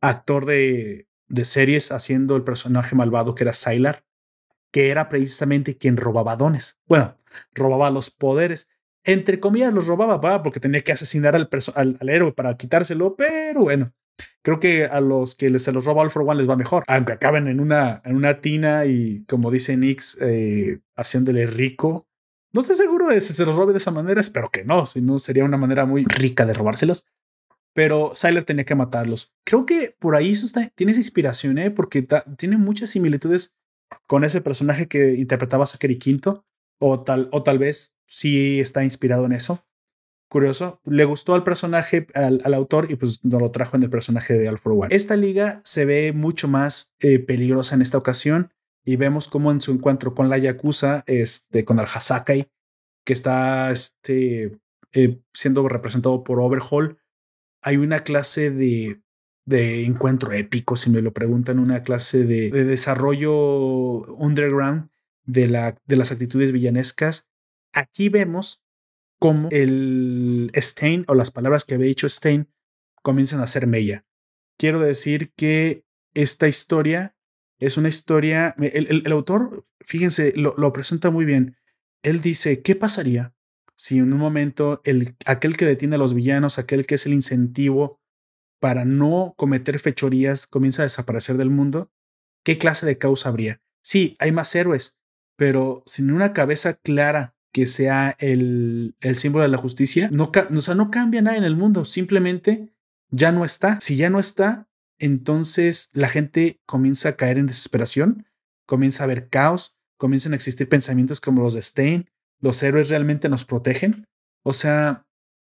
actor de, series haciendo el personaje malvado que era Sylar, que era precisamente quien robaba dones. Bueno, robaba los poderes. Entre comillas los robaba, porque tenía que asesinar al héroe para quitárselo, pero bueno, Creo que a los que se los roba All for One les va mejor, aunque acaben en una, en una tina y, como dice Nix, eh, haciéndole rico. No estoy seguro de si se los robe de esa manera, espero que no, si no sería una manera muy rica de robárselos. Pero Sylar tenía que matarlos. Creo que por ahí eso está, tiene esa inspiración, ¿eh? porque tiene muchas similitudes con ese personaje que interpretaba Zachary Quinto, o tal, o tal vez sí está inspirado en eso curioso, le gustó al personaje, al, autor, y pues nos lo trajo en el personaje de All for One. Esta liga se ve mucho más eh, peligrosa en esta ocasión y vemos cómo en su encuentro con la Yakuza, este, con el Hasakai, que está este, eh, siendo representado por Overhaul, hay una clase de, encuentro épico, si me lo preguntan, una clase de, de desarrollo underground de las actitudes villanescas. Aquí vemos cómo el Stein o las palabras que había dicho Stein comienzan a ser mella. Quiero decir que esta historia es una historia, el, autor, fíjense, lo, lo, presenta muy bien. Él dice, ¿qué pasaría si en un momento el, aquel que detiene a los villanos, aquel que es el incentivo para no cometer fechorías, comienza a desaparecer del mundo? ¿Qué clase de causa habría? Sí, hay más héroes, pero sin una cabeza clara que sea el, el símbolo de la justicia, no, o sea, no cambia nada en el mundo, simplemente ya no está. Si ya no está, entonces la gente comienza a caer en desesperación, comienza a haber caos, comienzan a existir pensamientos como los de Stein, los héroes realmente nos protegen. O sea,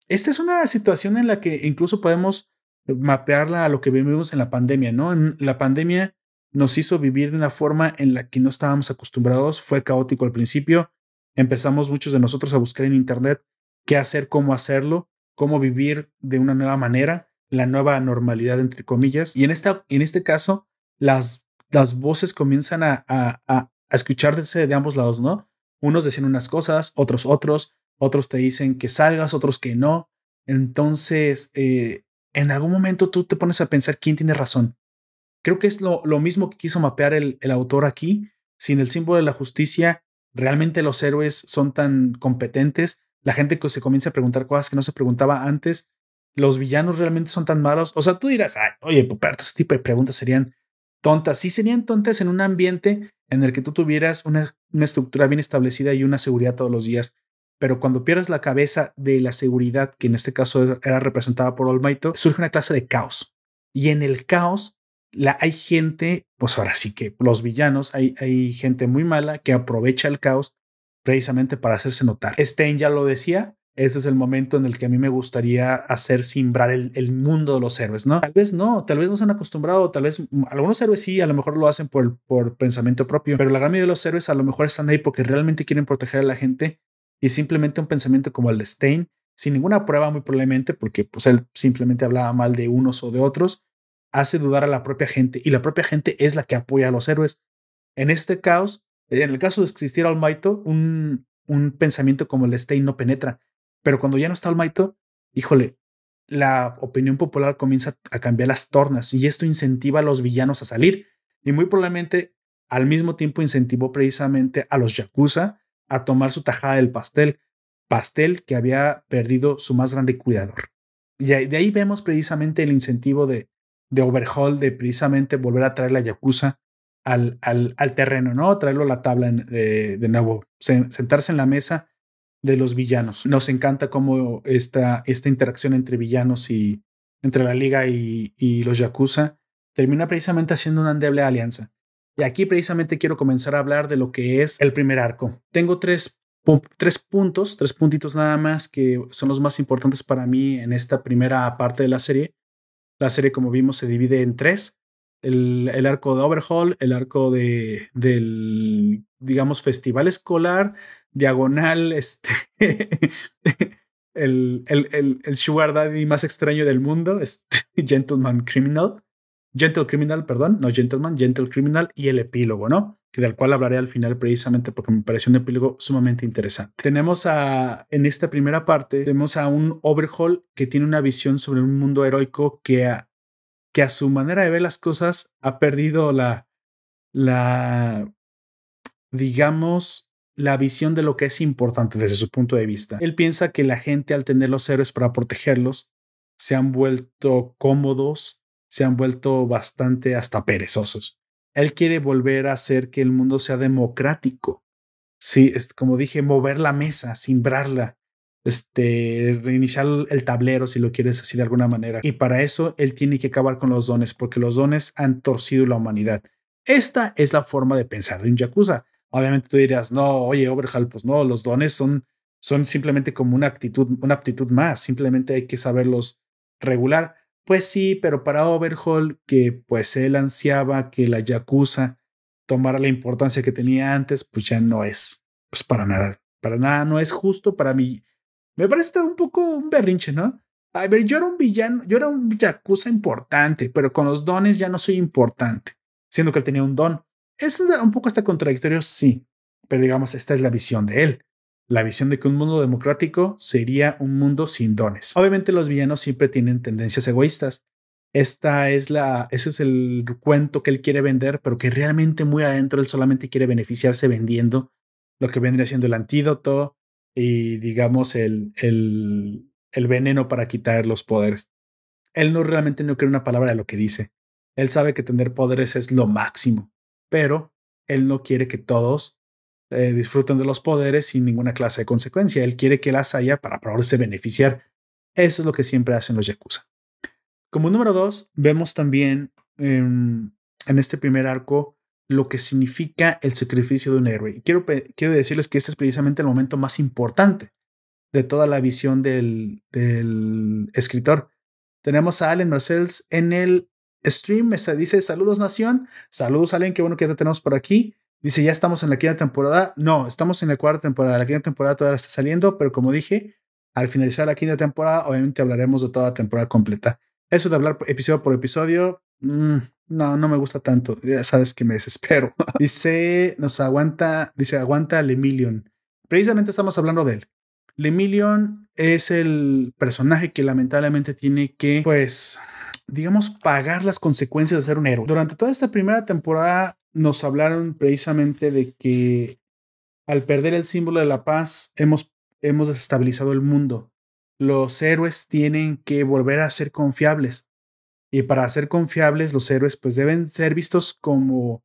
esta es una situación en la que incluso podemos mapearla a lo que vivimos en la pandemia, ¿no? En la pandemia nos hizo vivir de una forma en la que no estábamos acostumbrados, fue caótico al principio, empezamos muchos de nosotros a buscar en Internet qué hacer, cómo hacerlo, cómo vivir de una nueva manera, la nueva normalidad, entre comillas. Y en, esta, en este caso, las, las voces comienzan a, a, a, escucharse de ambos lados, ¿no? Unos decían unas cosas, otros otros, otros te dicen que salgas, otros que no. Entonces, eh, en algún momento tú te pones a pensar quién tiene razón. Creo que es lo, lo mismo que quiso mapear el, el autor aquí. Sin el símbolo de la justicia, realmente los héroes son tan competentes, la gente que se comienza a preguntar cosas que no se preguntaba antes, los villanos realmente son tan malos. O sea, tú dirás, oye, Puperto, ese tipo de preguntas serían tontas. Sí, serían tontas en un ambiente en el que tú tuvieras una, una estructura bien establecida y una seguridad todos los días. Pero cuando pierdes la cabeza de la seguridad, que en este caso era representada por Olmaito, surge una clase de caos. Y en el caos hay gente, pues ahora sí que los villanos, hay, hay gente muy mala que aprovecha el caos precisamente para hacerse notar. Stein ya lo decía, ese es el momento en el que a mí me gustaría hacer simbrar el, el, mundo de los héroes, ¿no? Tal vez no, tal vez no se han acostumbrado, tal vez algunos héroes sí, a lo mejor lo hacen por, por pensamiento propio, pero la gran mayoría de los héroes a lo mejor están ahí porque realmente quieren proteger a la gente y simplemente un pensamiento como el de Stein, sin ninguna prueba muy probablemente, porque pues él simplemente hablaba mal de unos o de otros, hace dudar a la propia gente y la propia gente es la que apoya a los héroes. En este caos, en el caso de que existiera Almighty, un, un pensamiento como el Stein no penetra, pero cuando ya no está Almighty, híjole, la opinión popular comienza a cambiar las tornas y esto incentiva a los villanos a salir y muy probablemente al mismo tiempo incentivó precisamente a los Yakuza a tomar su tajada del pastel, pastel que había perdido su más grande cuidador. Y de ahí vemos precisamente el incentivo de, de overhaul, de precisamente volver a traer la Yakuza al, al, al terreno, ¿no? Traerlo a la tabla eh, de nuevo, sentarse en la mesa de los villanos. Nos encanta cómo esta, esta interacción entre villanos y entre la liga y, y los Yakuza termina precisamente haciendo una endeble alianza. Y aquí precisamente quiero comenzar a hablar de lo que es el primer arco. Tengo tres, tres puntos, tres puntitos nada más que son los más importantes para mí en esta primera parte de la serie. La serie, como vimos, se divide en tres. el, el, arco de Overhaul, el arco de, del, digamos, festival escolar, diagonal, este, el, el, el, el sugar daddy más extraño del mundo, este, Gentleman Criminal, Gentle Criminal, perdón, no Gentleman, Gentle Criminal y el epílogo, ¿no? Que del cual hablaré al final precisamente porque me pareció un epílogo sumamente interesante. Tenemos a, en esta primera parte, tenemos a un Overhaul que tiene una visión sobre un mundo heroico que a, que a su manera de ver las cosas ha perdido la, la, digamos, la visión de lo que es importante desde su punto de vista. Él piensa que la gente al tener los héroes para protegerlos se han vuelto cómodos, se han vuelto bastante hasta perezosos. Él quiere volver a hacer que el mundo sea democrático. Sí, es, como dije, mover la mesa, simbrarla, este, reiniciar el tablero si lo quieres así de alguna manera. Y para eso él tiene que acabar con los dones, porque los dones han torcido la humanidad. Esta es la forma de pensar de un yakuza. Obviamente tú dirías, no, oye, Overhaul, pues no, los dones son, son simplemente como una actitud, una aptitud más, simplemente hay que saberlos regular. Pues sí, pero para Overhaul, que pues él ansiaba que la Yakuza tomara la importancia que tenía antes, pues ya no es, pues para nada, para nada no es justo para mí. Me parece un poco un berrinche, ¿no? A ver, yo era un villano, yo era un Yakuza importante, pero con los dones ya no soy importante, siendo que él tenía un don. Es un poco hasta contradictorio, sí, pero digamos, esta es la visión de él. La visión de que un mundo democrático sería un mundo sin dones. Obviamente los villanos siempre tienen tendencias egoístas. Esta es la, ese es el cuento que él quiere vender, pero que realmente muy adentro él solamente quiere beneficiarse vendiendo lo que vendría siendo el antídoto y digamos el, el, el veneno para quitar los poderes. Él no realmente no quiere una palabra de lo que dice. Él sabe que tener poderes es lo máximo, pero él no quiere que todos eh, disfruten de los poderes sin ninguna clase de consecuencia. Él quiere que las haya para poderse beneficiar. Eso es lo que siempre hacen los Yakuza. Como número dos, vemos también en este primer arco lo que significa el sacrificio de un héroe. Y quiero, quiero decirles que este es precisamente el momento más importante de toda la visión del, escritor. Tenemos a Allen Marcells en el stream. Dice saludos nación. Saludos Allen, qué bueno que te tenemos por aquí. Dice, ya estamos en la quinta temporada. No, estamos en la cuarta temporada. La quinta temporada todavía está saliendo, pero como dije, al finalizar la quinta temporada, obviamente hablaremos de toda la temporada completa. Eso de hablar episodio por episodio, mm, no, no me gusta tanto. Ya sabes que me desespero. dice, nos aguanta, dice, aguanta Lemillion. Precisamente estamos hablando de él. Lemillion es el personaje que lamentablemente tiene que, pues, digamos, pagar las consecuencias de ser un héroe. Durante toda esta primera temporada nos hablaron precisamente de que al perder el símbolo de la paz hemos, hemos desestabilizado el mundo. Los héroes tienen que volver a ser confiables. Y para ser confiables, los héroes pues deben ser vistos como,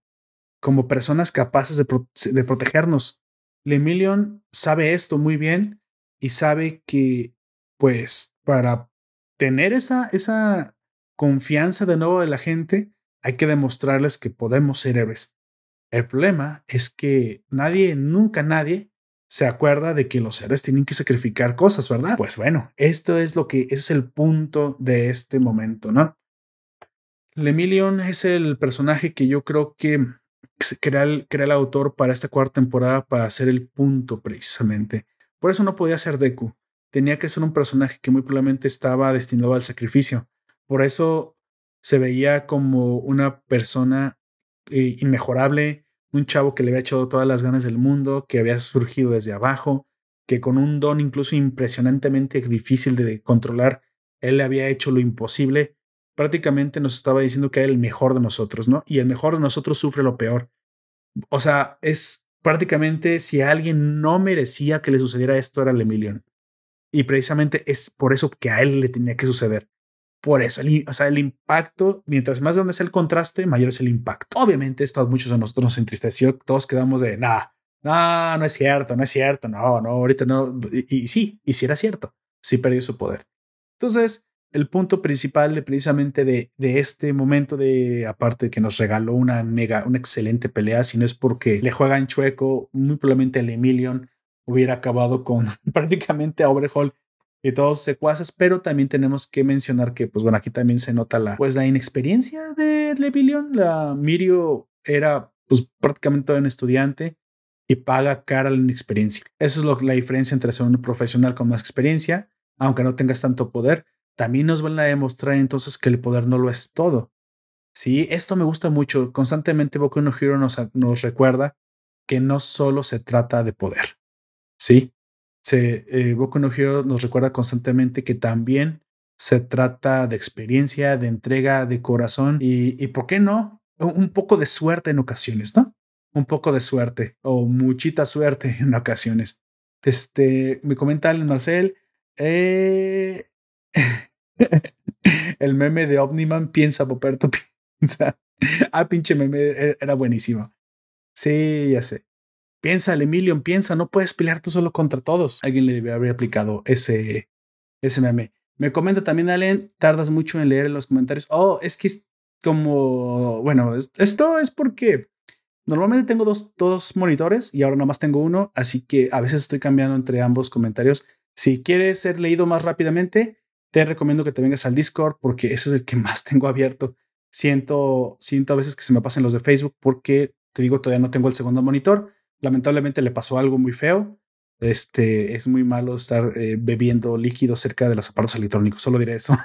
como personas capaces de, de protegernos. Lemillion sabe esto muy bien y sabe que pues para tener esa, esa confianza de nuevo de la gente, hay que demostrarles que podemos ser héroes. El problema es que nadie, nunca nadie, se acuerda de que los héroes tienen que sacrificar cosas, ¿verdad? Pues bueno, esto es lo que es el punto de este momento, ¿no? Lemillion es el personaje que yo creo que crea el, crea el autor para esta cuarta temporada para hacer el punto precisamente. Por eso no podía ser Deku. Tenía que ser un personaje que muy probablemente estaba destinado al sacrificio. Por eso se veía como una persona eh, inmejorable, un chavo que le había echado todas las ganas del mundo, que había surgido desde abajo, que con un don incluso impresionantemente difícil de controlar, él le había hecho lo imposible. Prácticamente nos estaba diciendo que era el mejor de nosotros, ¿no? Y el mejor de nosotros sufre lo peor. O sea, es prácticamente si alguien no merecía que le sucediera esto era el Emilion. Y precisamente es por eso que a él le tenía que suceder. Por eso, el, o sea, el impacto, mientras más grande es el contraste, mayor es el impacto. Obviamente, esto a muchos de nosotros nos entristeció, todos quedamos de, nada, no, no es cierto, no es cierto, no, no, ahorita no. Y, sí, y sí era cierto, sí perdió su poder. Entonces, el punto principal de precisamente de, de este momento de, aparte que nos regaló una mega, una excelente pelea, si no es porque le juegan chueco, muy probablemente el Emilion hubiera acabado con prácticamente a Overhaul y todos secuaces, pero también tenemos que mencionar que, pues bueno, aquí también se nota la, pues la inexperiencia de Levillion. La Mirio era pues prácticamente un estudiante y paga cara la inexperiencia. Eso es lo, la diferencia entre ser un profesional con más experiencia, aunque no tengas tanto poder. También nos van a demostrar entonces que el poder no lo es todo. Sí, esto me gusta mucho. Constantemente Boku no Hero nos, nos recuerda que no solo se trata de poder. Sí, se, eh, Boku no Hero nos recuerda constantemente que también se trata de experiencia, de entrega, de corazón y, y ¿por qué no? Un poco de suerte en ocasiones, ¿no? Un poco de suerte o muchita suerte en ocasiones. Este, me comenta Alan Marcel, eh, el meme de Omniman piensa, Poperto piensa. Ah, pinche meme, e, era buenísimo. Sí, ya sé. Piensa, Emilio, piensa, no puedes pelear tú solo contra todos. Alguien le debe haber aplicado ese, ese meme. Me comenta también, Allen, tardas mucho en leer en los comentarios. Oh, es que es como, bueno, esto es porque normalmente tengo dos, dos monitores y ahora nada más tengo uno, así que a veces estoy cambiando entre ambos comentarios. Si quieres ser leído más rápidamente, te recomiendo que te vengas al Discord porque ese es el que más tengo abierto. Siento, siento a veces que se me pasen los de Facebook porque te digo, todavía no tengo el segundo monitor. Lamentablemente le pasó algo muy feo. Este es muy malo estar eh, bebiendo líquido cerca de los aparatos electrónicos. Solo diré eso.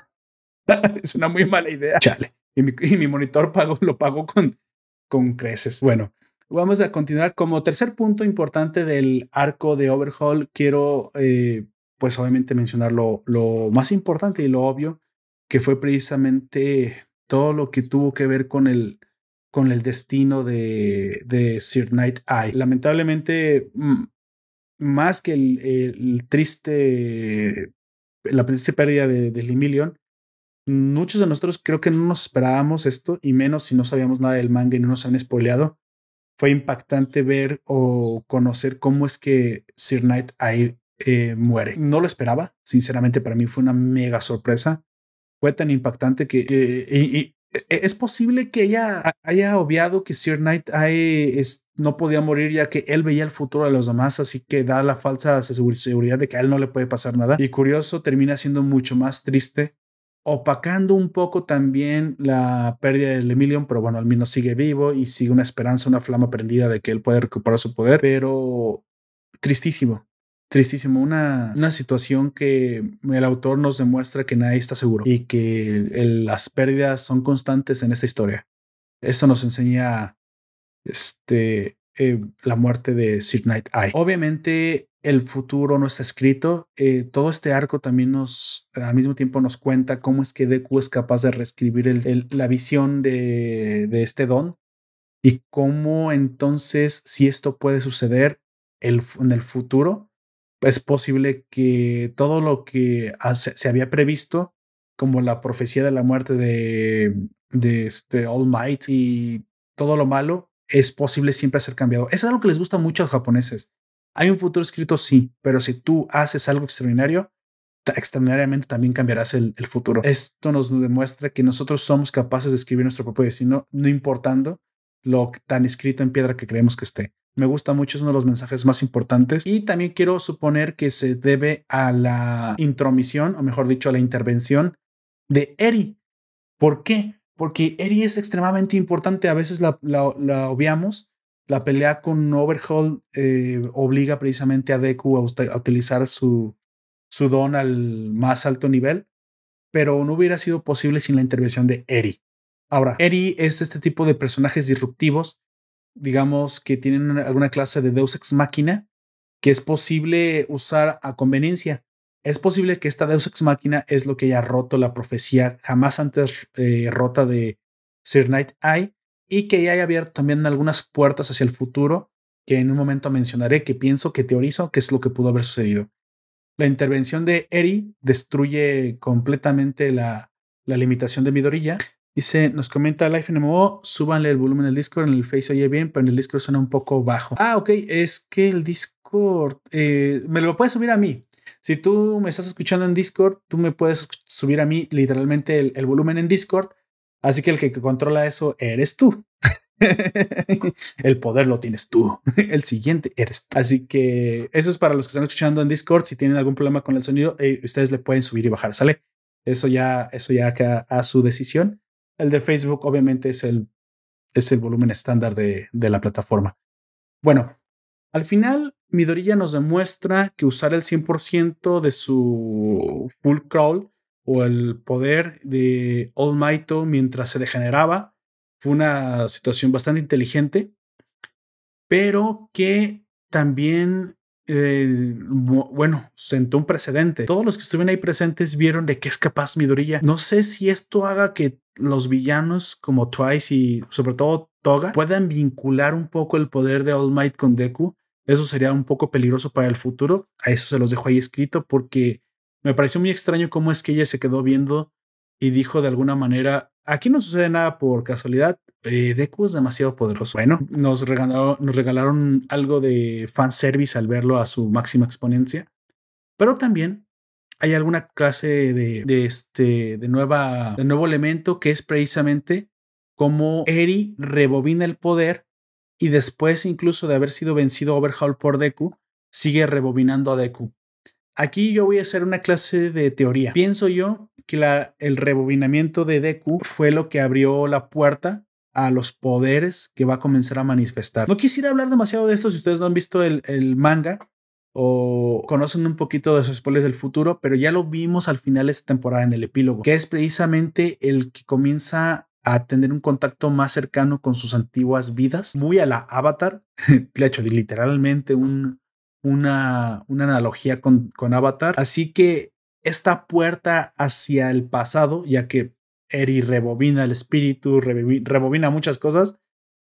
es una muy mala idea. Chale. Y mi, monitor pago, lo pago con, con creces. Bueno, vamos a continuar. Como tercer punto importante del arco de Overhaul, quiero, eh, pues obviamente mencionar lo, lo más importante y lo obvio, que fue precisamente todo lo que tuvo que ver con el con el destino de, de Sir Night Eye. Lamentablemente, mm, más que el, triste, la triste pérdida de, de Lemillion, muchos de nosotros creo que no nos esperábamos esto, y menos si no sabíamos nada del manga y no nos han spoileado. Fue impactante ver o conocer cómo es que Sir Night Eye eh, muere. No lo esperaba, sinceramente para mí fue una mega sorpresa. Fue tan impactante que, y, e-, es posible que ella haya obviado que Sir Knight no podía morir ya que él veía el futuro de los demás, así que da la falsa seguridad de que a él no le puede pasar nada. Y curioso, termina siendo mucho más triste, opacando un poco también la pérdida de Emilion, pero bueno, al menos sigue vivo y sigue una esperanza, una flama prendida de que él puede recuperar su poder, pero tristísimo, tristísimo, una, una situación que el autor nos demuestra que nadie está seguro y que las pérdidas son constantes en esta historia. Esto nos enseña este, eh, la muerte de Sir Knight Eye. Obviamente el futuro no está escrito. Eh, todo este arco también nos, al mismo tiempo nos cuenta cómo es que Deku es capaz de reescribir la visión de, de este don y cómo entonces si esto puede suceder en el futuro, es posible que todo lo que se había previsto, como la profecía de la muerte de, este All Might y todo lo malo, es posible siempre ser cambiado. Eso es algo que les gusta mucho a los japoneses. Hay un futuro escrito, sí, pero si tú haces algo extraordinario, extraordinariamente también cambiarás el, el, futuro. Esto nos demuestra que nosotros somos capaces de escribir nuestro propio destino, no importando lo tan escrito en piedra que creemos que esté. Me gusta mucho, es uno de los mensajes más importantes. Y también quiero suponer que se debe a la intromisión, o mejor dicho, a la intervención de Eri. ¿Por qué? Porque Eri es extremadamente importante. A veces la, la, obviamos. La pelea con Overhaul eh, obliga precisamente a Deku a, a utilizar su, su don al más alto nivel, pero no hubiera sido posible sin la intervención de Eri. Ahora, Eri es este tipo de personajes disruptivos digamos, que tienen alguna clase de Deus ex máquina que es posible usar a conveniencia. Es posible que esta Deus ex máquina es lo que haya roto la profecía jamás antes eh, rota de Sir Night Eye y que haya abierto también algunas puertas hacia el futuro que en un momento mencionaré que pienso que teorizo que es lo que pudo haber sucedido. La intervención de Eri destruye completamente la, la limitación de Midorilla Dice, nos comenta Life NMO, súbanle el volumen del Discord, en el Face oye bien, pero en el Discord suena un poco bajo. Ah, ok, es que el Discord, eh, me lo puedes subir a mí. Si tú me estás escuchando en Discord, tú me puedes subir a mí literalmente el, volumen en Discord. Así que el que controla eso eres tú. el poder lo tienes tú. El siguiente eres tú. Así que eso es para los que están escuchando en Discord. Si tienen algún problema con el sonido, eh, ustedes le pueden subir y bajar. Sale. Eso ya, eso ya queda a su decisión. El de Facebook, obviamente, es el, es el volumen estándar de, de la plataforma. Bueno, al final, Midoriya nos demuestra que usar el 100% de su full crawl o el poder de All Might mientras se degeneraba fue una situación bastante inteligente, pero que también, eh, bueno, sentó un precedente. Todos los que estuvieron ahí presentes vieron de qué es capaz Midoriya. No sé si esto haga que los villanos como Twice y sobre todo Toga puedan vincular un poco el poder de All Might con Deku. Eso sería un poco peligroso para el futuro. A eso se los dejo ahí escrito porque me pareció muy extraño cómo es que ella se quedó viendo y dijo de alguna manera, aquí no sucede nada por casualidad, eh, Deku es demasiado poderoso. Bueno, nos regalaron, nos regalaron algo de fanservice al verlo a su máxima exponencia, pero también hay alguna clase de, este, de, nueva, de nuevo elemento que es precisamente cómo Eri rebobina el poder y después incluso de haber sido vencido Overhaul por Deku, sigue rebobinando a Deku. Aquí yo voy a hacer una clase de teoría. Pienso yo que el rebobinamiento de Deku fue lo que abrió la puerta a los poderes que va a comenzar a manifestar. No quisiera hablar demasiado de esto si ustedes no han visto el, el manga o conocen un poquito de esos spoilers del futuro, pero ya lo vimos al final de esta temporada en el epílogo, que es precisamente el que comienza a tener un contacto más cercano con sus antiguas vidas, muy a la Avatar, de hecho, literalmente un, una, una analogía con, con Avatar. Así que esta puerta hacia el pasado, ya que Eri rebobina el espíritu, rebobina muchas cosas,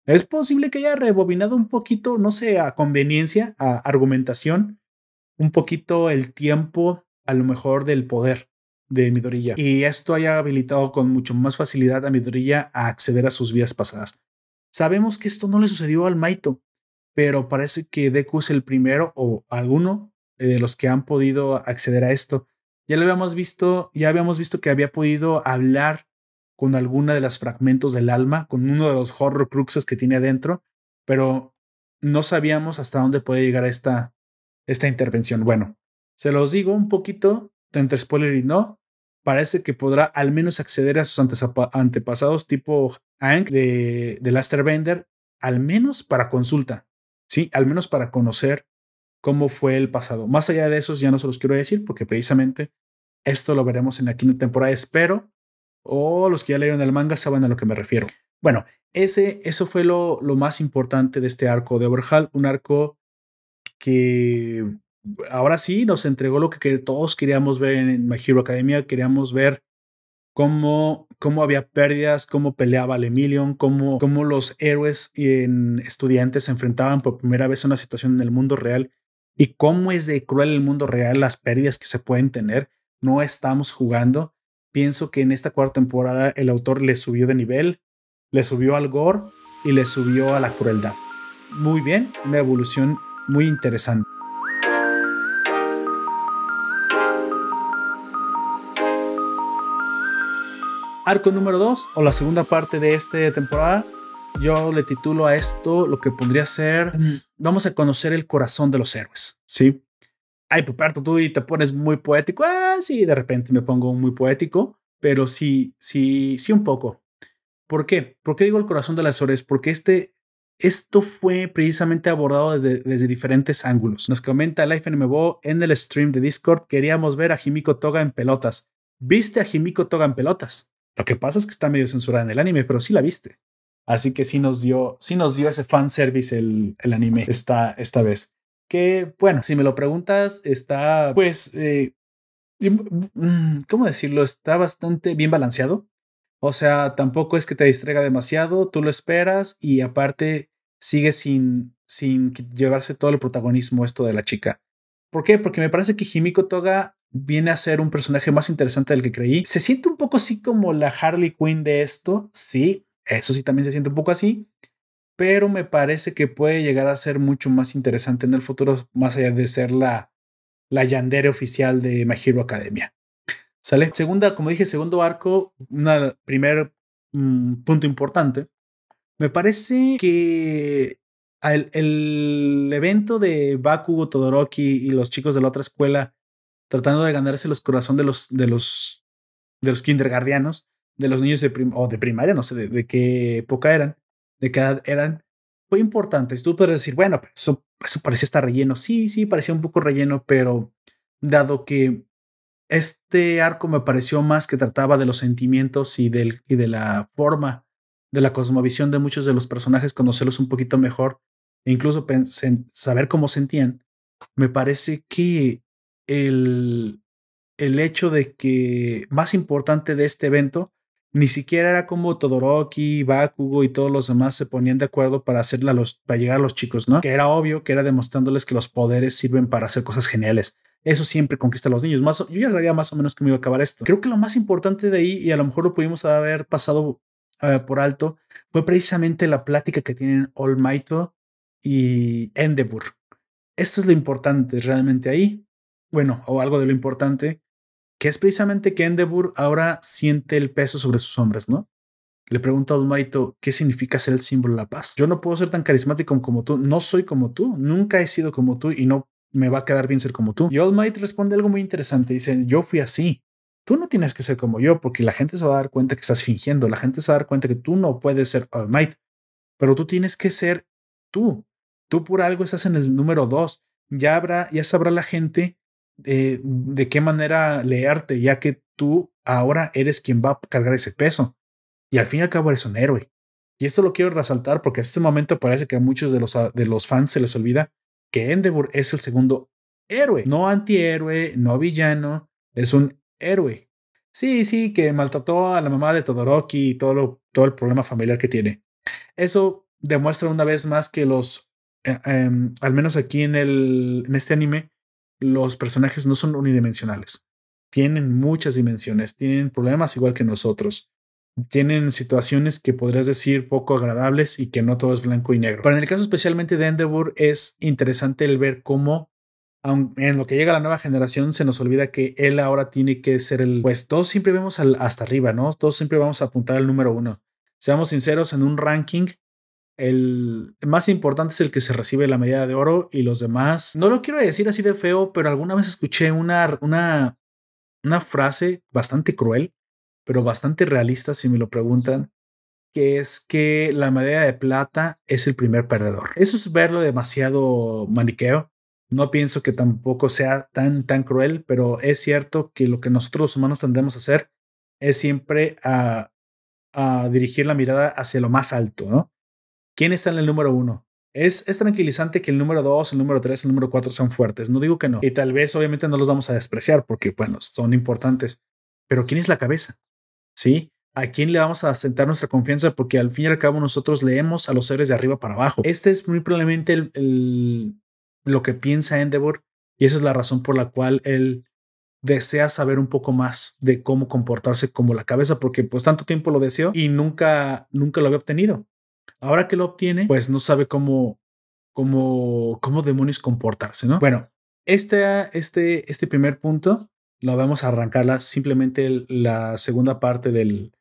es posible que haya rebobinado un poquito, no sé, a conveniencia, a argumentación, un poquito el tiempo, a lo mejor del poder de Midoriya. Y esto haya habilitado con mucho más facilidad a Midoriya a acceder a sus vidas pasadas. Sabemos que esto no le sucedió al Maito pero parece que Deku es el primero o alguno de los que han podido acceder a esto. Ya lo habíamos visto, ya habíamos visto que había podido hablar con alguna de las fragmentos del alma, con uno de los horror cruxes que tiene adentro, pero no sabíamos hasta dónde puede llegar esta, esta intervención. Bueno, se los digo un poquito, entre spoiler y no, parece que podrá al menos acceder a sus antepasados tipo Hank de, de Laster Bender, al menos para consulta. Sí, al menos para conocer cómo fue el pasado. Más allá de eso, ya no se los quiero decir porque precisamente esto lo veremos en la quinta temporada, espero, o los que ya leyeron el manga saben a lo que me refiero. Bueno, ese, eso fue lo, lo más importante de este arco de Overhaul, un arco que ahora sí nos entregó lo que todos queríamos ver en My Hero Academia, queríamos ver cómo, cómo había pérdidas, cómo peleaba el Emilion, cómo, cómo los héroes y estudiantes se enfrentaban por primera vez a una situación en el mundo real y cómo es de cruel el mundo real, las pérdidas que se pueden tener. No estamos jugando. Pienso que en esta cuarta temporada el autor le subió de nivel, le subió al gore y le subió a la crueldad. Muy bien, una evolución muy interesante. Arco número 2 o la segunda parte de esta temporada, yo le titulo a esto lo que podría ser, vamos a conocer el corazón de los héroes, ¿sí? Ay, Puperto, tú y te pones muy poético. Ah, sí, de repente me pongo muy poético, pero sí, sí, sí un poco. ¿Por qué? ¿Por qué digo el corazón de los héroes? Porque este, esto fue precisamente abordado desde, desde, diferentes ángulos. Nos comenta Life NMBO en el stream de Discord, queríamos ver a Jimiko Toga en pelotas. ¿Viste a Jimiko Toga en pelotas? Lo que pasa es que está medio censurada en el anime, pero sí la viste. Así que sí nos dio, sí nos dio ese fanservice el, el anime esta, esta vez. Que bueno, si me lo preguntas, está pues, eh, mm, ¿cómo decirlo? Está bastante bien balanceado. O sea, tampoco es que te distraiga demasiado, tú lo esperas y aparte sigue sin, sin llevarse todo el protagonismo esto de la chica. ¿Por qué? Porque me parece que Himiko Toga viene a ser un personaje más interesante del que creí. Se siente un poco así como la Harley Quinn de esto, sí, eso sí también se siente un poco así, pero me parece que puede llegar a ser mucho más interesante en el futuro, más allá de ser la, la Yandere oficial de My Hero Academia. ¿Sale? Segunda, como dije, segundo arco, un primer mm, punto importante Me parece que el, el evento de Bakugo, Todoroki y los chicos de la otra escuela tratando de ganarse los corazones de los, de los, de los kindergardianos, de los niños de, o de primaria, no sé de, qué época eran, de qué edad eran, fue importante. tú puedes decir, bueno, pues eso, eso parecía estar relleno. Sí, sí, parecía un poco relleno, pero dado que este arco me pareció más que trataba de los sentimientos y, del, y de la forma de la cosmovisión de muchos de los personajes, conocerlos un poquito mejor e incluso saber cómo sentían, me parece que el, el hecho de que más importante de este evento ni siquiera era como Todoroki, Bakugo y todos los demás se ponían de acuerdo para hacerla los, para llegar a los chicos, ¿no? Que era obvio que era demostrándoles que los poderes sirven para hacer cosas geniales. Eso siempre conquista a los niños. Más, yo ya sabía más o menos me iba a acabar esto. Creo que lo más importante de ahí, y a lo mejor lo pudimos haber pasado eh, por alto, fue precisamente la plática que tienen All y Endeavor. Esto es lo importante realmente ahí. Bueno, o algo de lo importante, que es precisamente que Endeavor ahora siente el peso sobre sus hombres, ¿no? Le pregunta a All qué significa ser el símbolo de la paz. Yo no puedo ser tan carismático como tú, no soy como tú, nunca he sido como tú y no me va a quedar bien ser como tú. Y All Might responde algo muy interesante. Dice, yo fui así. Tú no tienes que ser como yo porque la gente se va a dar cuenta que estás fingiendo. La gente se va a dar cuenta que tú no puedes ser All Might, pero tú tienes que ser tú. Tú por algo estás en el número dos. Ya habrá, ya sabrá la gente eh, de qué manera leerte, ya que tú ahora eres quien va a cargar ese peso. Y al fin y al cabo eres un héroe. Y esto lo quiero resaltar porque a este momento parece que a muchos de los, de los fans se les olvida que Endeavor es el segundo héroe, no antihéroe, no villano, es un héroe. Sí, sí, que maltrató a la mamá de Todoroki y todo, todo el problema familiar que tiene. Eso demuestra una vez más que los, eh, em, al menos aquí en, el, en este anime, los personajes no son unidimensionales. Tienen muchas dimensiones, tienen problemas igual que nosotros tienen situaciones que podrías decir poco agradables y que no todo es blanco y negro. Pero en el caso especialmente de Endeavor es interesante el ver cómo en lo que llega la nueva generación se nos olvida que él ahora tiene que ser el pues todos siempre vemos hasta arriba, ¿no? Todos siempre vamos a apuntar al número uno. Seamos sinceros, en un ranking el más importante es el que se recibe la medalla de oro y los demás. No lo quiero decir así de feo, pero alguna vez escuché una, una, una frase bastante cruel pero bastante realista si me lo preguntan, que es que la medalla de plata es el primer perdedor. Eso es verlo demasiado maniqueo. No pienso que tampoco sea tan, tan cruel, pero es cierto que lo que nosotros los humanos tendemos a hacer es siempre a, dirigir la mirada hacia lo más alto, ¿no? ¿Quién está en el número uno? Es, es, tranquilizante que el número dos, el número tres, el número cuatro sean fuertes. No digo que no. Y tal vez, obviamente, no los vamos a despreciar porque, bueno, son importantes. Pero ¿quién es la cabeza? ¿sí? ¿A quién le vamos a sentar nuestra confianza? Porque al fin y al cabo nosotros leemos a los seres de arriba para abajo. Este es muy probablemente el, lo que piensa Endeavor y esa es la razón por la cual él desea saber un poco más de cómo comportarse como la cabeza, porque pues tanto tiempo lo deseó y nunca, nunca lo había obtenido. Ahora que lo obtiene, pues no sabe cómo, cómo, cómo demonios comportarse, ¿no? Bueno, este, este, este primer punto lo vamos a arrancarla simplemente la segunda parte del,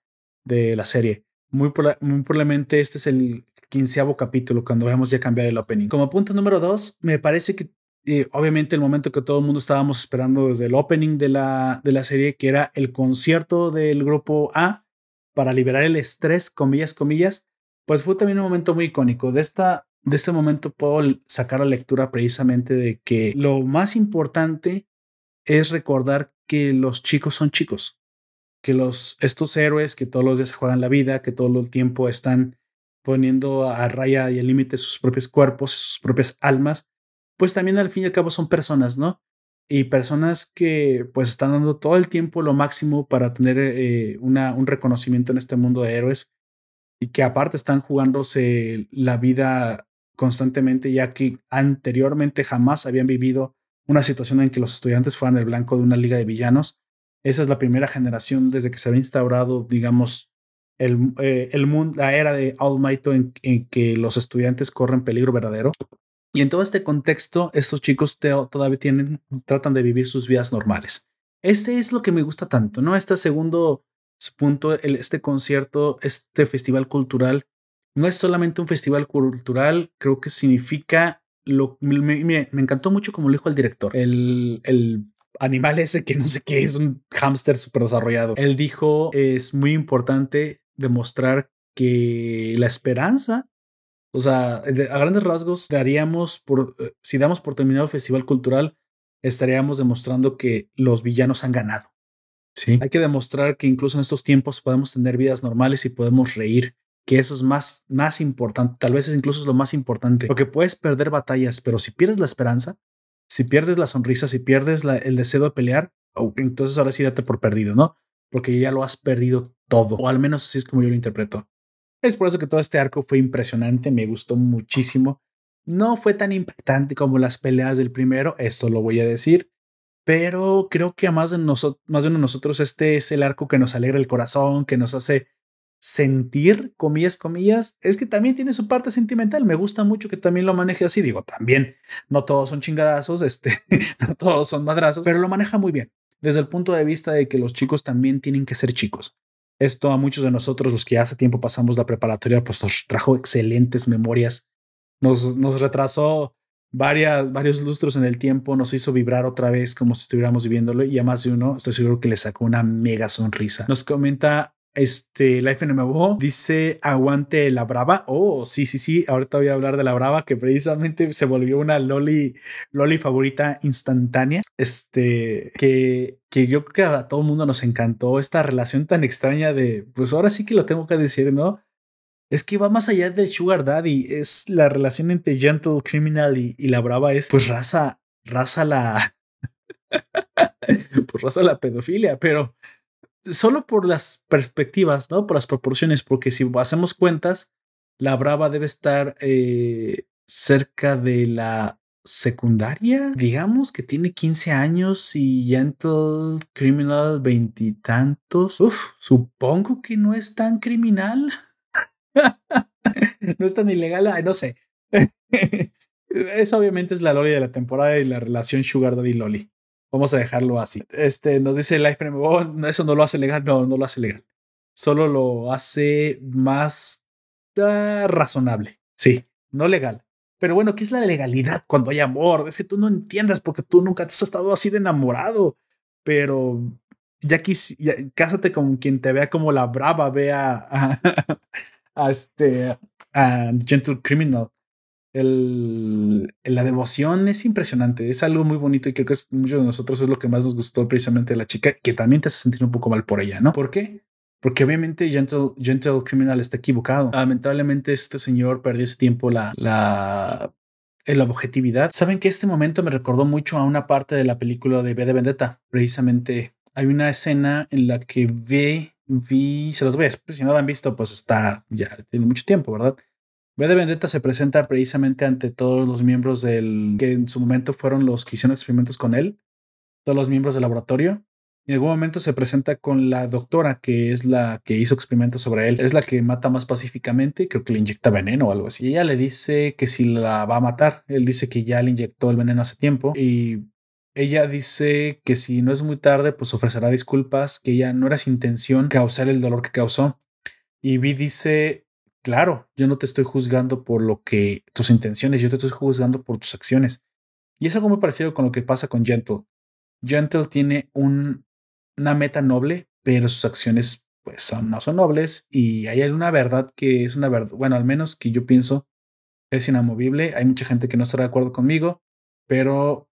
de la serie. Muy, probablemente este es el quinceavo capítulo cuando vamos ya cambiar el opening. Como punto número dos, me parece que eh, obviamente el momento que todo el mundo estábamos esperando desde el opening de la, de la serie, que era el concierto del grupo A para liberar el estrés, comillas, comillas, pues fue también un momento muy icónico. De, esta, de este momento puedo sacar la lectura precisamente de que lo más importante es recordar que los chicos son chicos, que los, estos héroes que todos los días juegan la vida, que todo el tiempo están poniendo a raya y al límite sus propios cuerpos, sus propias almas, pues también al fin y al cabo son personas, ¿no? Y personas que pues están dando todo el tiempo lo máximo para tener eh, una, un reconocimiento en este mundo de héroes y que aparte están jugándose la vida constantemente ya que anteriormente jamás habían vivido una situación en que los estudiantes fueran el blanco de una liga de villanos. Esa es la primera generación desde que se había instaurado, digamos, el, eh, el mundo, la era de All Might en, que los estudiantes corren peligro verdadero. Y en todo este contexto, estos chicos todavía tienen, tratan de vivir sus vidas normales. Este es lo que me gusta tanto, ¿no? Este segundo punto, el, este concierto, este festival cultural, no es solamente un festival cultural, creo que significa lo me, me, encantó mucho como lo dijo el director, el, el animal ese que no sé qué es un hámster súper desarrollado. Él dijo es muy importante demostrar que la esperanza, o sea, a grandes rasgos daríamos por, eh, si damos por terminado el festival cultural, estaríamos demostrando que los villanos han ganado. Sí. Hay que demostrar que incluso en estos tiempos podemos tener vidas normales y podemos reír que eso es más, más importante, tal vez incluso es lo más importante, porque puedes perder batallas, pero si pierdes la esperanza, si pierdes la sonrisa, si pierdes el deseo de pelear, entonces ahora sí date por perdido, ¿no? Porque ya lo has perdido todo, o al menos así es como yo lo interpreto. Es por eso que todo este arco fue impresionante, me gustó muchísimo. No fue tan impactante como las peleas del primero, esto lo voy a decir, pero creo que a más de, más de uno de nosotros este es el arco que nos alegra el corazón, que nos hace sentir, comillas, comillas, es que también tiene su parte sentimental. Me gusta mucho que también lo maneje así. Digo, también no todos son chingadazos, este, no todos son madrazos, pero lo maneja muy bien desde el punto de vista de que los chicos también tienen que ser chicos. Esto a muchos de nosotros, los que hace tiempo pasamos la preparatoria, pues nos trajo excelentes memorias. Nos, nos retrasó varias, varios lustros en el tiempo, nos hizo vibrar otra vez como si estuviéramos viviéndolo y a más de uno estoy seguro que le sacó una mega sonrisa. Nos comenta este, Life NMO dice aguante la brava. Oh, sí, sí, sí. Ahorita voy a hablar de la brava que precisamente se volvió una loli, loli favorita instantánea. Este, que, que yo creo que a todo el mundo nos encantó esta relación tan extraña de, pues ahora sí que lo tengo que decir, ¿no? Es que va más allá del Sugar Daddy. Es la relación entre Gentle Criminal y, y la brava. Es pues raza, raza la. pues raza la pedofilia, pero solo por las perspectivas, ¿no? Por las proporciones, porque si hacemos cuentas, la Brava debe estar eh, cerca de la secundaria, digamos que tiene 15 años y Gentle Criminal veintitantos. Uf, supongo que no es tan criminal. no es tan ilegal, no sé. Eso obviamente es la Loli de la temporada y la relación Sugar Daddy Loli. Vamos a dejarlo así. Este nos dice Life oh, eso no lo hace legal. No, no lo hace legal. Solo lo hace más razonable. Sí, no legal. Pero bueno, ¿qué es la legalidad cuando hay amor? Es que tú no entiendes porque tú nunca te has estado así de enamorado. Pero ya, quis, cásate con quien te vea como la brava, vea a este a Gentle Criminal el, la devoción es impresionante, es algo muy bonito y creo que es, muchos de nosotros es lo que más nos gustó precisamente de la chica, que también te hace sentir un poco mal por ella, ¿no? ¿Por qué? Porque obviamente Gentle, Gentle Criminal está equivocado. Lamentablemente este señor perdió ese tiempo la, la, la objetividad. Saben que este momento me recordó mucho a una parte de la película de B de Vendetta. Precisamente hay una escena en la que ve, vi, se los voy a si no lo han visto, pues está, ya tiene mucho tiempo, ¿verdad? V de Vendetta se presenta precisamente ante todos los miembros del que en su momento fueron los que hicieron experimentos con él, todos los miembros del laboratorio. En algún momento se presenta con la doctora que es la que hizo experimentos sobre él. Es la que mata más pacíficamente, creo que le inyecta veneno o algo así. Y ella le dice que si la va a matar, él dice que ya le inyectó el veneno hace tiempo y ella dice que si no es muy tarde, pues ofrecerá disculpas, que ella no era su intención causar el dolor que causó. Y Vi dice Claro, yo no te estoy juzgando por lo que tus intenciones, yo te estoy juzgando por tus acciones. Y es algo muy parecido con lo que pasa con Gentle. Gentle tiene un, una meta noble, pero sus acciones pues son, no son nobles y hay una verdad que es una verdad, bueno, al menos que yo pienso es inamovible. Hay mucha gente que no estará de acuerdo conmigo, pero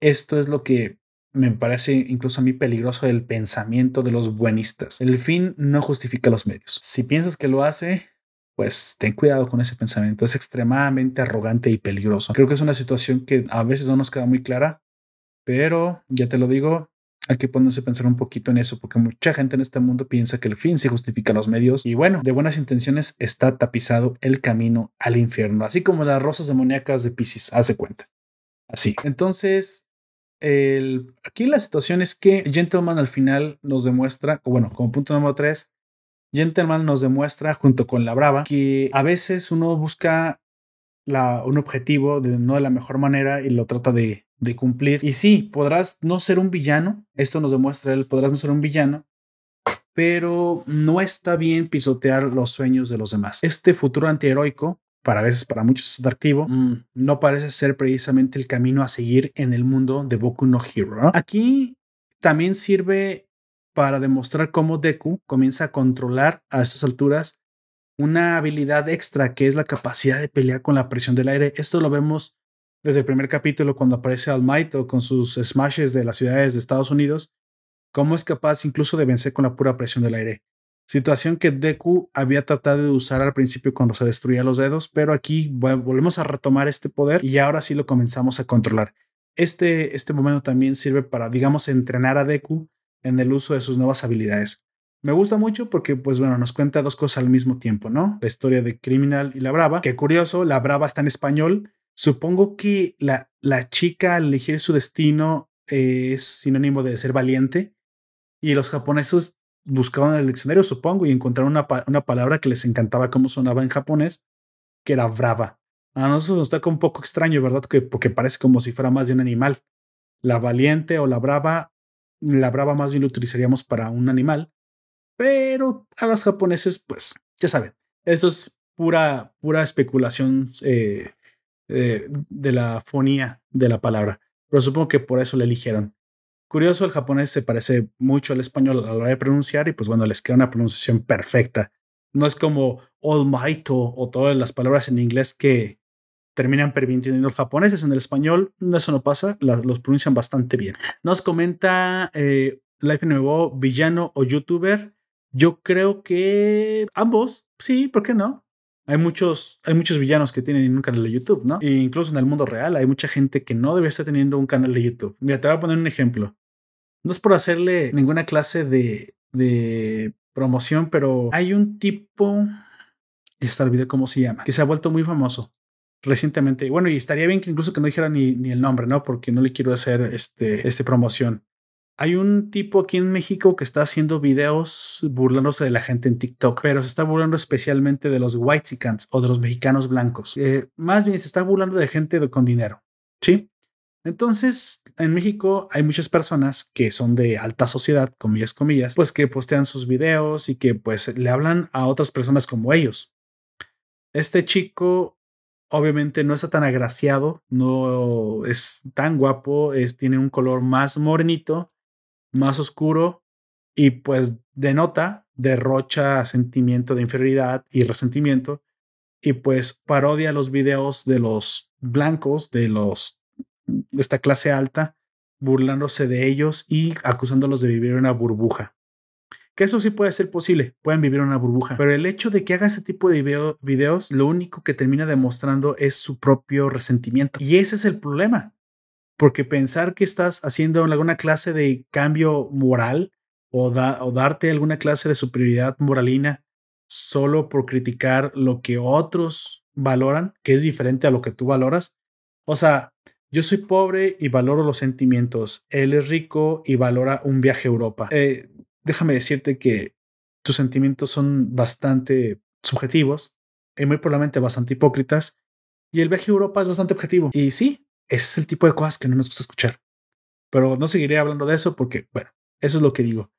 esto es lo que me parece incluso a mí peligroso del pensamiento de los buenistas. El fin no justifica los medios. Si piensas que lo hace, pues ten cuidado con ese pensamiento. Es extremadamente arrogante y peligroso. Creo que es una situación que a veces no nos queda muy clara, pero ya te lo digo, hay que ponerse a pensar un poquito en eso, porque mucha gente en este mundo piensa que el fin se justifica los medios. Y bueno, de buenas intenciones está tapizado el camino al infierno, así como las rosas demoníacas de Pisces, hace cuenta. Así. Entonces, aquí la situación es que Gentleman al final nos demuestra, o bueno, como punto número tres, Gentleman nos demuestra, junto con la Brava, que a veces uno busca un objetivo de no de la mejor manera y lo trata de, de cumplir. Y sí, podrás no ser un villano, esto nos demuestra él, podrás no ser un villano, pero no está bien pisotear los sueños de los demás. Este futuro antiheroico, para veces para muchos es atractivo, mm, no parece ser precisamente el camino a seguir en el mundo de Boku no Hero. Aquí también sirve para demostrar cómo Deku comienza a controlar a estas alturas una habilidad extra que es la capacidad de pelear con la presión del aire. Esto lo vemos desde el primer capítulo cuando aparece All Might o con sus smashes de las ciudades de Estados Unidos, cómo es capaz incluso de vencer con la pura presión del aire. Situación que Deku había tratado de usar al principio cuando se destruía los dedos, pero aquí volvemos a retomar este poder y ahora sí lo comenzamos a controlar. Este, este momento también sirve para, digamos, entrenar a Deku en el uso de sus nuevas habilidades. Me gusta mucho porque, pues bueno, nos cuenta dos cosas al mismo tiempo, ¿no? La historia de Criminal y la Brava. Qué curioso, la Brava está en español. Supongo que la, la chica al elegir su destino es sinónimo de ser valiente y los japoneses buscaban el diccionario, supongo, y encontraron una, una palabra que les encantaba cómo sonaba en japonés, que era brava. A nosotros nos toca un poco extraño, ¿verdad? Que, porque parece como si fuera más de un animal. La valiente o la brava, la brava más bien lo utilizaríamos para un animal, pero a los japoneses, pues, ya saben, eso es pura, pura especulación eh, eh, de la fonía de la palabra. Pero supongo que por eso le eligieron. Curioso, el japonés se parece mucho al español a la hora de pronunciar y pues bueno, les queda una pronunciación perfecta. No es como All Might o, todas las palabras en inglés que terminan permitiendo los japoneses. En el español eso no pasa, los pronuncian bastante bien. Nos comenta eh, Life Nuevo, villano o youtuber. Yo creo que ambos, sí, ¿por qué no? Hay muchos, hay muchos villanos que tienen un canal de YouTube, ¿no? E incluso en el mundo real hay mucha gente que no debe estar teniendo un canal de YouTube. Mira, te voy a poner un ejemplo. No es por hacerle ninguna clase de, de promoción, pero hay un tipo, ya está el video cómo se llama, que se ha vuelto muy famoso recientemente. Bueno, y estaría bien que incluso que no dijera ni, ni el nombre, ¿no? Porque no le quiero hacer este, este promoción. Hay un tipo aquí en México que está haciendo videos burlándose de la gente en TikTok, pero se está burlando especialmente de los whitexicans o de los mexicanos blancos. Eh, más bien se está burlando de gente con dinero. Sí. Entonces, en México hay muchas personas que son de alta sociedad, comillas, comillas, pues que postean sus videos y que pues le hablan a otras personas como ellos. Este chico obviamente no está tan agraciado, no es tan guapo, es, tiene un color más morenito, más oscuro y pues denota, derrocha sentimiento de inferioridad y resentimiento y pues parodia los videos de los blancos, de los de esta clase alta, burlándose de ellos y acusándolos de vivir en una burbuja. Que eso sí puede ser posible, pueden vivir una burbuja, pero el hecho de que haga ese tipo de videos, lo único que termina demostrando es su propio resentimiento. Y ese es el problema, porque pensar que estás haciendo alguna clase de cambio moral o, o darte alguna clase de superioridad moralina solo por criticar lo que otros valoran, que es diferente a lo que tú valoras. O sea, yo soy pobre y valoro los sentimientos. Él es rico y valora un viaje a Europa. Eh, déjame decirte que tus sentimientos son bastante subjetivos y muy probablemente bastante hipócritas. Y el viaje a Europa es bastante objetivo. Y sí, ese es el tipo de cosas que no nos gusta escuchar. Pero no seguiré hablando de eso porque, bueno, eso es lo que digo.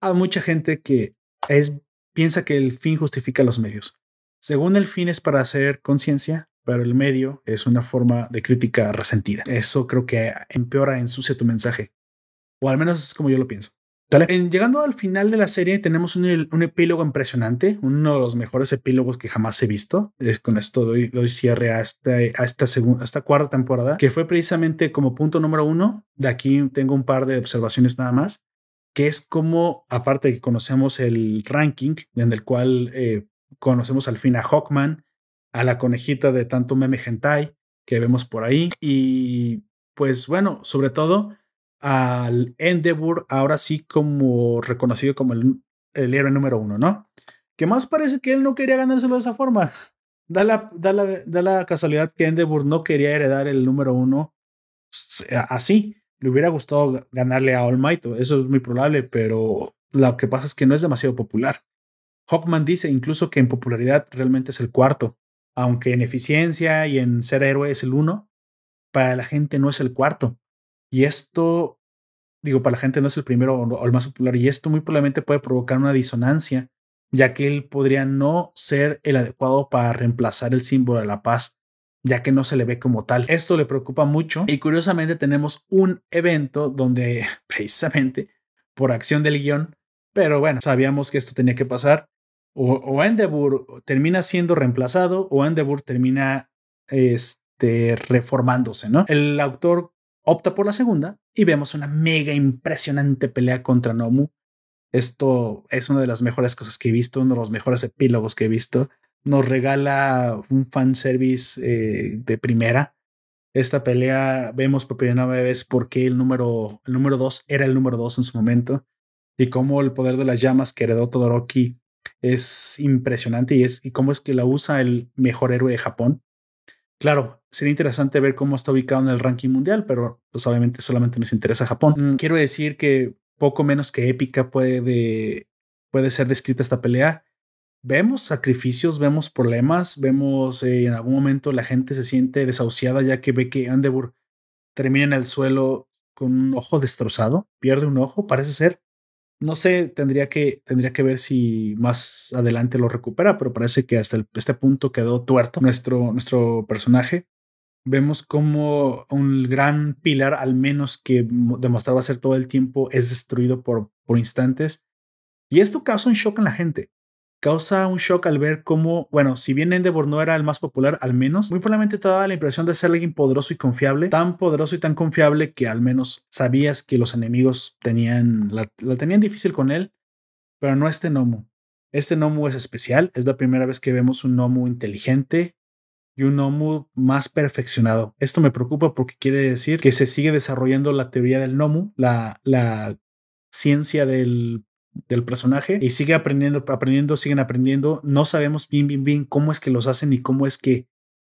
Hay mucha gente que es, piensa que el fin justifica los medios. Según el fin es para hacer conciencia, pero el medio es una forma de crítica resentida. Eso creo que empeora, ensucia tu mensaje. O al menos es como yo lo pienso. En, llegando al final de la serie tenemos un, epílogo impresionante, uno de los mejores epílogos que jamás he visto. con esto doy, doy cierre a esta cuarta temporada, que fue precisamente como punto número uno. De aquí tengo un par de observaciones nada más, que es como, aparte de que conocemos el ranking, en el cual eh, conocemos al fin a Hawkman, a la conejita de tanto meme hentai que vemos por ahí. Y pues bueno, sobre todo al Endeavor, ahora sí como reconocido como el, el héroe número uno, ¿no? Que más parece que él no quería ganárselo de esa forma. Da la, da la, da la casualidad que Endeavor no quería heredar el número uno así. Le hubiera gustado ganarle a All Might, eso es muy probable, pero lo que pasa es que no es demasiado popular. Hawkman dice incluso que en popularidad realmente es el cuarto aunque en eficiencia y en ser héroe es el uno, para la gente no es el cuarto. Y esto digo, para la gente no es el primero o el más popular y esto muy probablemente puede provocar una disonancia, ya que él podría no ser el adecuado para reemplazar el símbolo de la paz, ya que no se le ve como tal. Esto le preocupa mucho y curiosamente tenemos un evento donde precisamente por acción del guion, pero bueno, sabíamos que esto tenía que pasar. O, o termina siendo reemplazado o Endeavor termina este, reformándose, ¿no? El autor opta por la segunda y vemos una mega impresionante pelea contra Nomu. Esto es una de las mejores cosas que he visto, uno de los mejores epílogos que he visto. Nos regala un fanservice eh, de primera. Esta pelea vemos por primera vez por qué el número, el número dos era el número dos en su momento y cómo el poder de las llamas que heredó Todoroki es impresionante y, es, y cómo es que la usa el mejor héroe de Japón. Claro, sería interesante ver cómo está ubicado en el ranking mundial, pero pues obviamente solamente nos interesa Japón. Mm, quiero decir que poco menos que épica puede, puede ser descrita esta pelea. Vemos sacrificios, vemos problemas, vemos eh, en algún momento la gente se siente desahuciada ya que ve que Endeavor termina en el suelo con un ojo destrozado, pierde un ojo, parece ser. No sé, tendría que, tendría que ver si más adelante lo recupera, pero parece que hasta este punto quedó tuerto nuestro, nuestro personaje. Vemos como un gran pilar, al menos que demostraba ser todo el tiempo, es destruido por, por instantes. Y esto causa un shock en la gente causa un shock al ver cómo, bueno, si bien Endeavor no era el más popular, al menos, muy probablemente te daba la impresión de ser alguien poderoso y confiable, tan poderoso y tan confiable que al menos sabías que los enemigos tenían, la, tenían difícil con él, pero no este Nomu. Este Nomu es especial, es la primera vez que vemos un Nomu inteligente, y un Nomu más perfeccionado. Esto me preocupa porque quiere decir que se sigue desarrollando la teoría del Nomu, la, la ciencia del del personaje y sigue aprendiendo, aprendiendo, siguen aprendiendo. No sabemos bien, bien, bien cómo es que los hacen y cómo es que,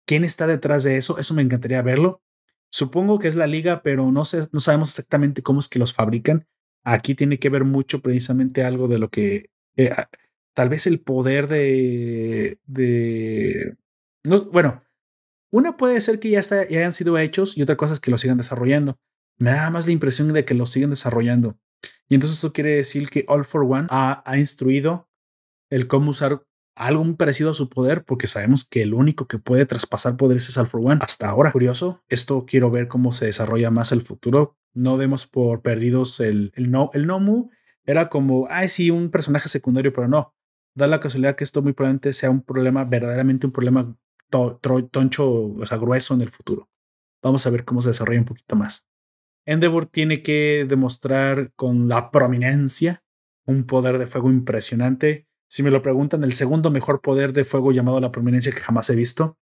quién está detrás de eso. Eso me encantaría verlo. Supongo que es la liga, pero no sé, no sabemos exactamente cómo es que los fabrican. Aquí tiene que ver mucho precisamente algo de lo que eh, tal vez el poder de, de no, bueno, una puede ser que ya, está, ya hayan sido hechos y otra cosa es que lo sigan desarrollando. Me da más la impresión de que lo siguen desarrollando. Y entonces eso quiere decir que All for One ha, instruido el cómo usar algo muy parecido a su poder, porque sabemos que el único que puede traspasar poderes es All for One hasta ahora. Curioso, esto quiero ver cómo se desarrolla más el futuro. No demos por perdidos el, el no, el Nomu era como, ay, sí, un personaje secundario, pero no. Da la casualidad que esto muy probablemente sea un problema, verdaderamente un problema toncho, o sea, grueso en el futuro. Vamos a ver cómo se desarrolla un poquito más. Endeavor tiene que demostrar con la prominencia un poder de fuego impresionante. Si me lo preguntan, el segundo mejor poder de fuego llamado la prominencia que jamás he visto.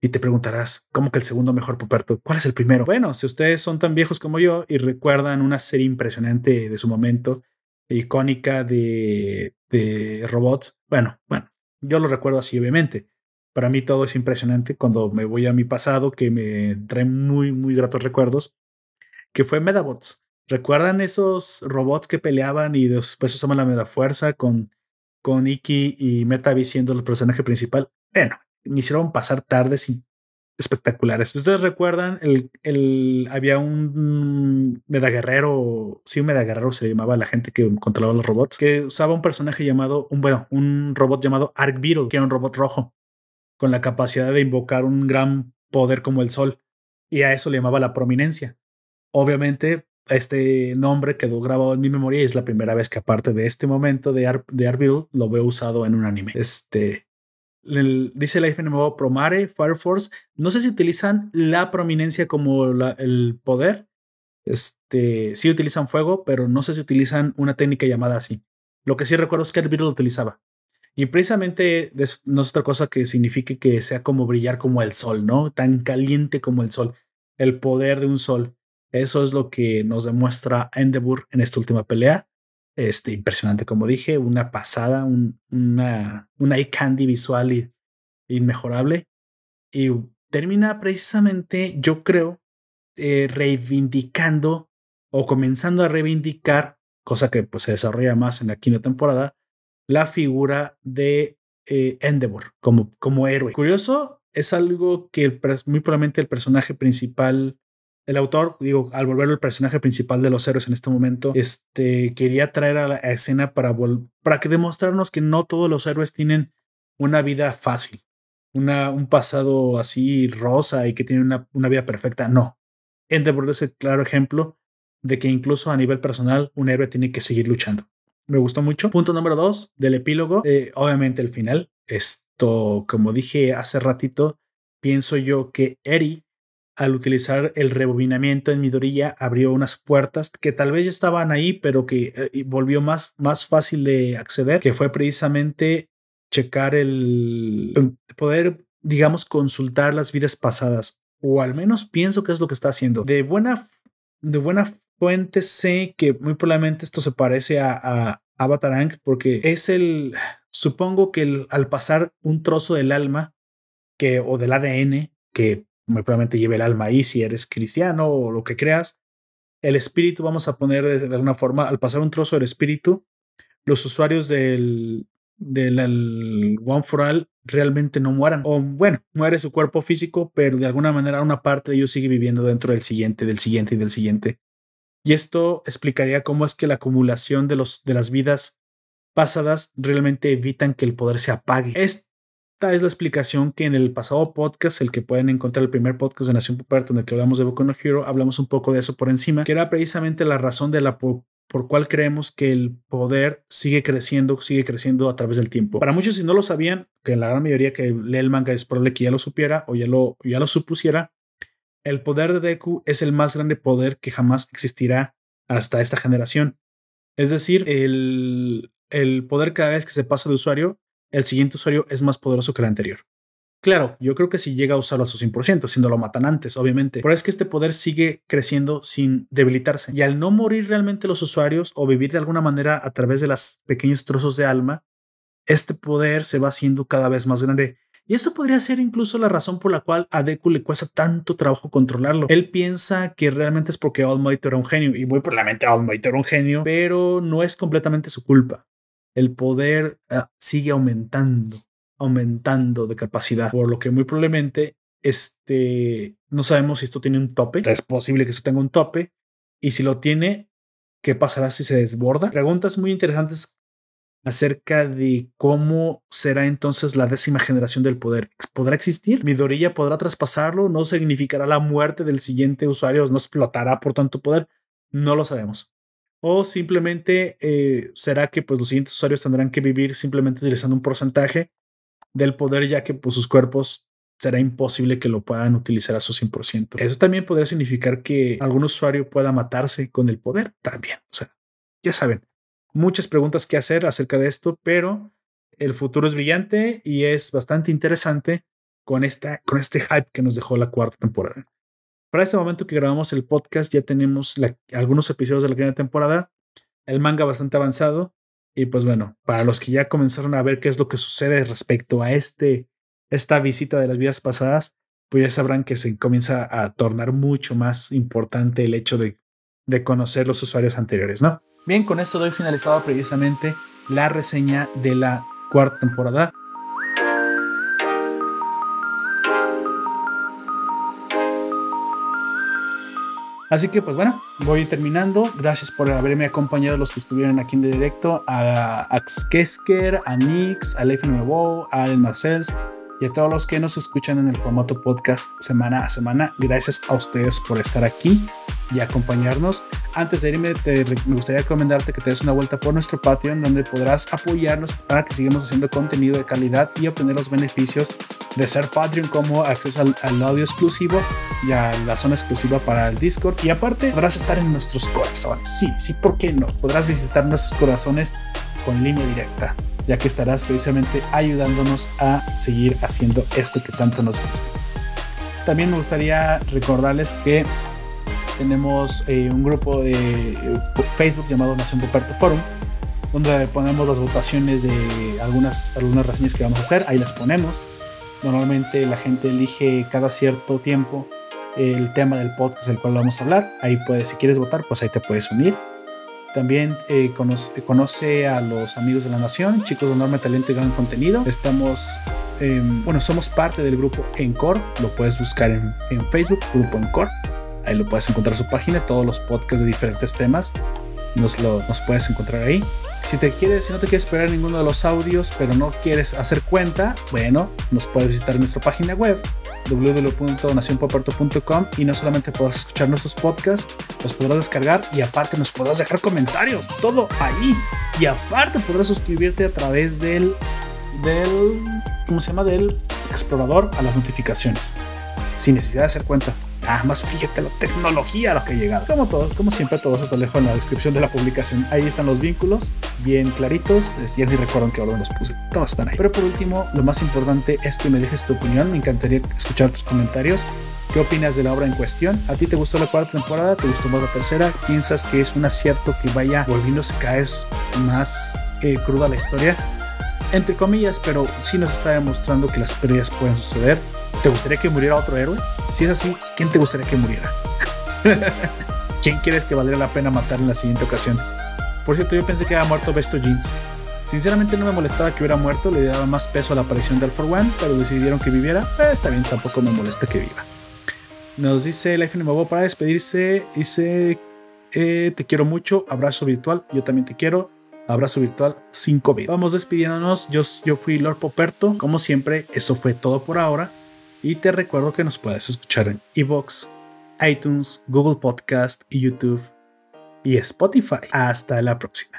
Y te preguntarás, ¿cómo que el segundo mejor, Poperto? ¿Cuál es el primero? Bueno, si ustedes son tan viejos como yo y recuerdan una serie impresionante de su momento, icónica de, de robots, bueno, bueno, yo lo recuerdo así, obviamente. Para mí todo es impresionante cuando me voy a mi pasado, que me trae muy, muy gratos recuerdos que fue Medabots. ¿Recuerdan esos robots que peleaban y después usaban la Medafuerza con, con Iki y Metavi siendo el personaje principal? Bueno, me hicieron pasar tardes espectaculares. ¿Ustedes recuerdan? El, el, había un Medaguerrero, sí, un Medaguerrero se llamaba la gente que controlaba los robots, que usaba un personaje llamado, un, bueno, un robot llamado Arc Beetle, que era un robot rojo, con la capacidad de invocar un gran poder como el sol. Y a eso le llamaba la prominencia. Obviamente, este nombre quedó grabado en mi memoria y es la primera vez que aparte de este momento de, Ar de lo veo usado en un anime. Este, dice la FNMO Promare, Fire Force. No sé si utilizan la prominencia como el poder. Este, sí utilizan fuego, pero no sé si utilizan una técnica llamada así. Lo que sí recuerdo es que Beetle lo utilizaba. Y precisamente no es otra cosa que signifique que sea como brillar como el sol, ¿no? Tan caliente como el sol. El poder de un sol. Eso es lo que nos demuestra Endeavor en esta última pelea. Este, impresionante, como dije, una pasada, una, una eye candy visual inmejorable. Y termina precisamente, yo creo, eh, reivindicando o comenzando a reivindicar, cosa que pues, se desarrolla más en la quinta temporada, la figura de eh, Endeavor como, como héroe. Curioso, es algo que muy probablemente el personaje principal el autor, digo, al volverlo el personaje principal de los héroes en este momento, este quería traer a la escena para, para que demostrarnos que no todos los héroes tienen una vida fácil, una, un pasado así rosa y que tienen una, una vida perfecta. No. Endeavor es el claro ejemplo de que incluso a nivel personal un héroe tiene que seguir luchando. Me gustó mucho. Punto número dos del epílogo, eh, obviamente el final. Esto, como dije hace ratito, pienso yo que Eri, al utilizar el rebobinamiento en Midoriya, abrió unas puertas que tal vez ya estaban ahí, pero que eh, volvió más, más fácil de acceder, que fue precisamente checar el poder, digamos, consultar las vidas pasadas, o al menos pienso que es lo que está haciendo. De buena, de buena fuente sé que muy probablemente esto se parece a, a Avatar porque es el, supongo que al pasar un trozo del alma que, o del ADN, que muy probablemente lleve el alma ahí si eres cristiano o lo que creas, el espíritu, vamos a poner de, alguna forma, al pasar un trozo del espíritu, los usuarios del, del One for All realmente no mueran. O bueno, muere su cuerpo físico, pero de alguna manera una parte de ellos sigue viviendo dentro del siguiente, del siguiente y del siguiente. Y esto explicaría cómo es que la acumulación de, los, de las vidas pasadas realmente evitan que el poder se apague. Esta es la explicación que en el pasado podcast, el que pueden encontrar el primer podcast de Nación en el que hablamos de Boku no Hero, hablamos un poco de eso por encima, que era precisamente la razón de la por cual creemos que el poder sigue creciendo, sigue creciendo a través del tiempo. Para muchos, si no lo sabían, que la gran mayoría que lee el manga es probable que ya lo supiera o ya lo, ya lo supusiera, el poder de Deku es el más grande poder que jamás existirá hasta esta generación. Es decir, el, el poder cada vez que se pasa de usuario, el siguiente usuario es más poderoso que el anterior. Claro, yo creo que si llega a usarlo a su 100%, si no lo matan antes, obviamente. Pero es que este poder sigue creciendo sin debilitarse. Y al no morir realmente los usuarios o vivir de alguna manera a través de los pequeños trozos de alma, este poder se va haciendo cada vez más grande. Y esto podría ser incluso la razón por la cual a Deku le cuesta tanto trabajo controlarlo. Él piensa que realmente es porque All Might era un genio, y muy probablemente All Might era un genio, pero no es completamente su culpa. El poder ah, sigue aumentando, aumentando de capacidad, por lo que muy probablemente este, no sabemos si esto tiene un tope. Es posible que esto tenga un tope. Y si lo tiene, ¿qué pasará si se desborda? Preguntas muy interesantes acerca de cómo será entonces la décima generación del poder. ¿Podrá existir? ¿Midoriya podrá traspasarlo? ¿No significará la muerte del siguiente usuario? ¿No explotará por tanto poder? No lo sabemos. O simplemente eh, será que pues, los siguientes usuarios tendrán que vivir simplemente utilizando un porcentaje del poder, ya que pues, sus cuerpos será imposible que lo puedan utilizar a su 100%. Eso también podría significar que algún usuario pueda matarse con el poder también. O sea, ya saben, muchas preguntas que hacer acerca de esto, pero el futuro es brillante y es bastante interesante con, esta, con este hype que nos dejó la cuarta temporada. Para este momento que grabamos el podcast ya tenemos algunos episodios de la primera temporada, el manga bastante avanzado y pues bueno, para los que ya comenzaron a ver qué es lo que sucede respecto a este, esta visita de las vidas pasadas, pues ya sabrán que se comienza a tornar mucho más importante el hecho de, de conocer los usuarios anteriores, ¿no? Bien, con esto doy finalizado precisamente la reseña de la cuarta temporada. Así que pues bueno, voy terminando. Gracias por haberme acompañado los que estuvieron aquí en directo. A Ax Kesker, a Nix, a Leif Nuevo, a Allen Marcells y a todos los que nos escuchan en el formato podcast semana a semana. Gracias a ustedes por estar aquí y acompañarnos. Antes de irme, me gustaría recomendarte que te des una vuelta por nuestro Patreon, donde podrás apoyarnos para que sigamos haciendo contenido de calidad y obtener los beneficios de ser Patreon, como acceso al, al, audio exclusivo y a la zona exclusiva para el Discord. Y aparte, podrás estar en nuestros corazones. Sí, sí, ¿por qué no? Podrás visitar nuestros corazones con línea directa, ya que estarás precisamente ayudándonos a seguir haciendo esto que tanto nos gusta. También me gustaría recordarles que tenemos eh, un grupo de eh, Facebook llamado Nación Puperto Forum, donde ponemos las votaciones de algunas, algunas reseñas que vamos a hacer, ahí las ponemos. Normalmente la gente elige cada cierto tiempo el tema del podcast del cual vamos a hablar. Ahí puedes, si quieres votar, pues ahí te puedes unir. También eh, conoce, a los amigos de la nación, chicos de enorme talento y gran contenido. Estamos, bueno, somos parte del grupo Encore, lo puedes buscar en, Facebook, grupo Encore Ahí lo puedes encontrar en su página, todos los podcasts de diferentes temas. Nos, lo, nos puedes encontrar ahí. Si te quieres, si no te quieres esperar ninguno de los audios, pero no quieres hacer cuenta, bueno, nos puedes visitar en nuestra página web www.nacionpoperto.com y no solamente podrás escuchar nuestros podcasts, los podrás descargar y aparte nos podrás dejar comentarios, todo ahí. Y aparte podrás suscribirte a través del del ¿cómo se llama? del explorador a las notificaciones sin necesidad de hacer cuenta. Nada más fíjate la tecnología a lo que llegado. Como todo, como siempre, todo eso te dejo en la descripción de la publicación. Ahí están los vínculos, bien claritos. Ya ni recuerdo en qué orden los puse. Todos están ahí. Pero por último, lo más importante es que me dejes tu opinión. Me encantaría escuchar tus comentarios. ¿Qué opinas de la obra en cuestión? ¿A ti te gustó la cuarta temporada? ¿Te gustó más la tercera? ¿Piensas que es un acierto que vaya volviéndose cada vez más eh, cruda la historia? Entre comillas, pero sí nos está demostrando que las pérdidas pueden suceder. ¿Te gustaría que muriera otro héroe? Si es así, ¿quién te gustaría que muriera? ¿Quién quieres que valiera la pena matar en la siguiente ocasión? Por cierto, yo pensé que había muerto Besto Jeans. Sinceramente no me molestaba que hubiera muerto, le daba más peso a la aparición de for One, pero decidieron que viviera. Eh, está bien, tampoco me molesta que viva. Nos dice Life in para despedirse. Dice: eh, Te quiero mucho, abrazo virtual. Yo también te quiero abrazo virtual 5 bits. Vamos despidiéndonos. Yo, yo fui Lord Poperto. Como siempre, eso fue todo por ahora. Y te recuerdo que nos puedes escuchar en Evox, iTunes, Google Podcast YouTube y Spotify. Hasta la próxima.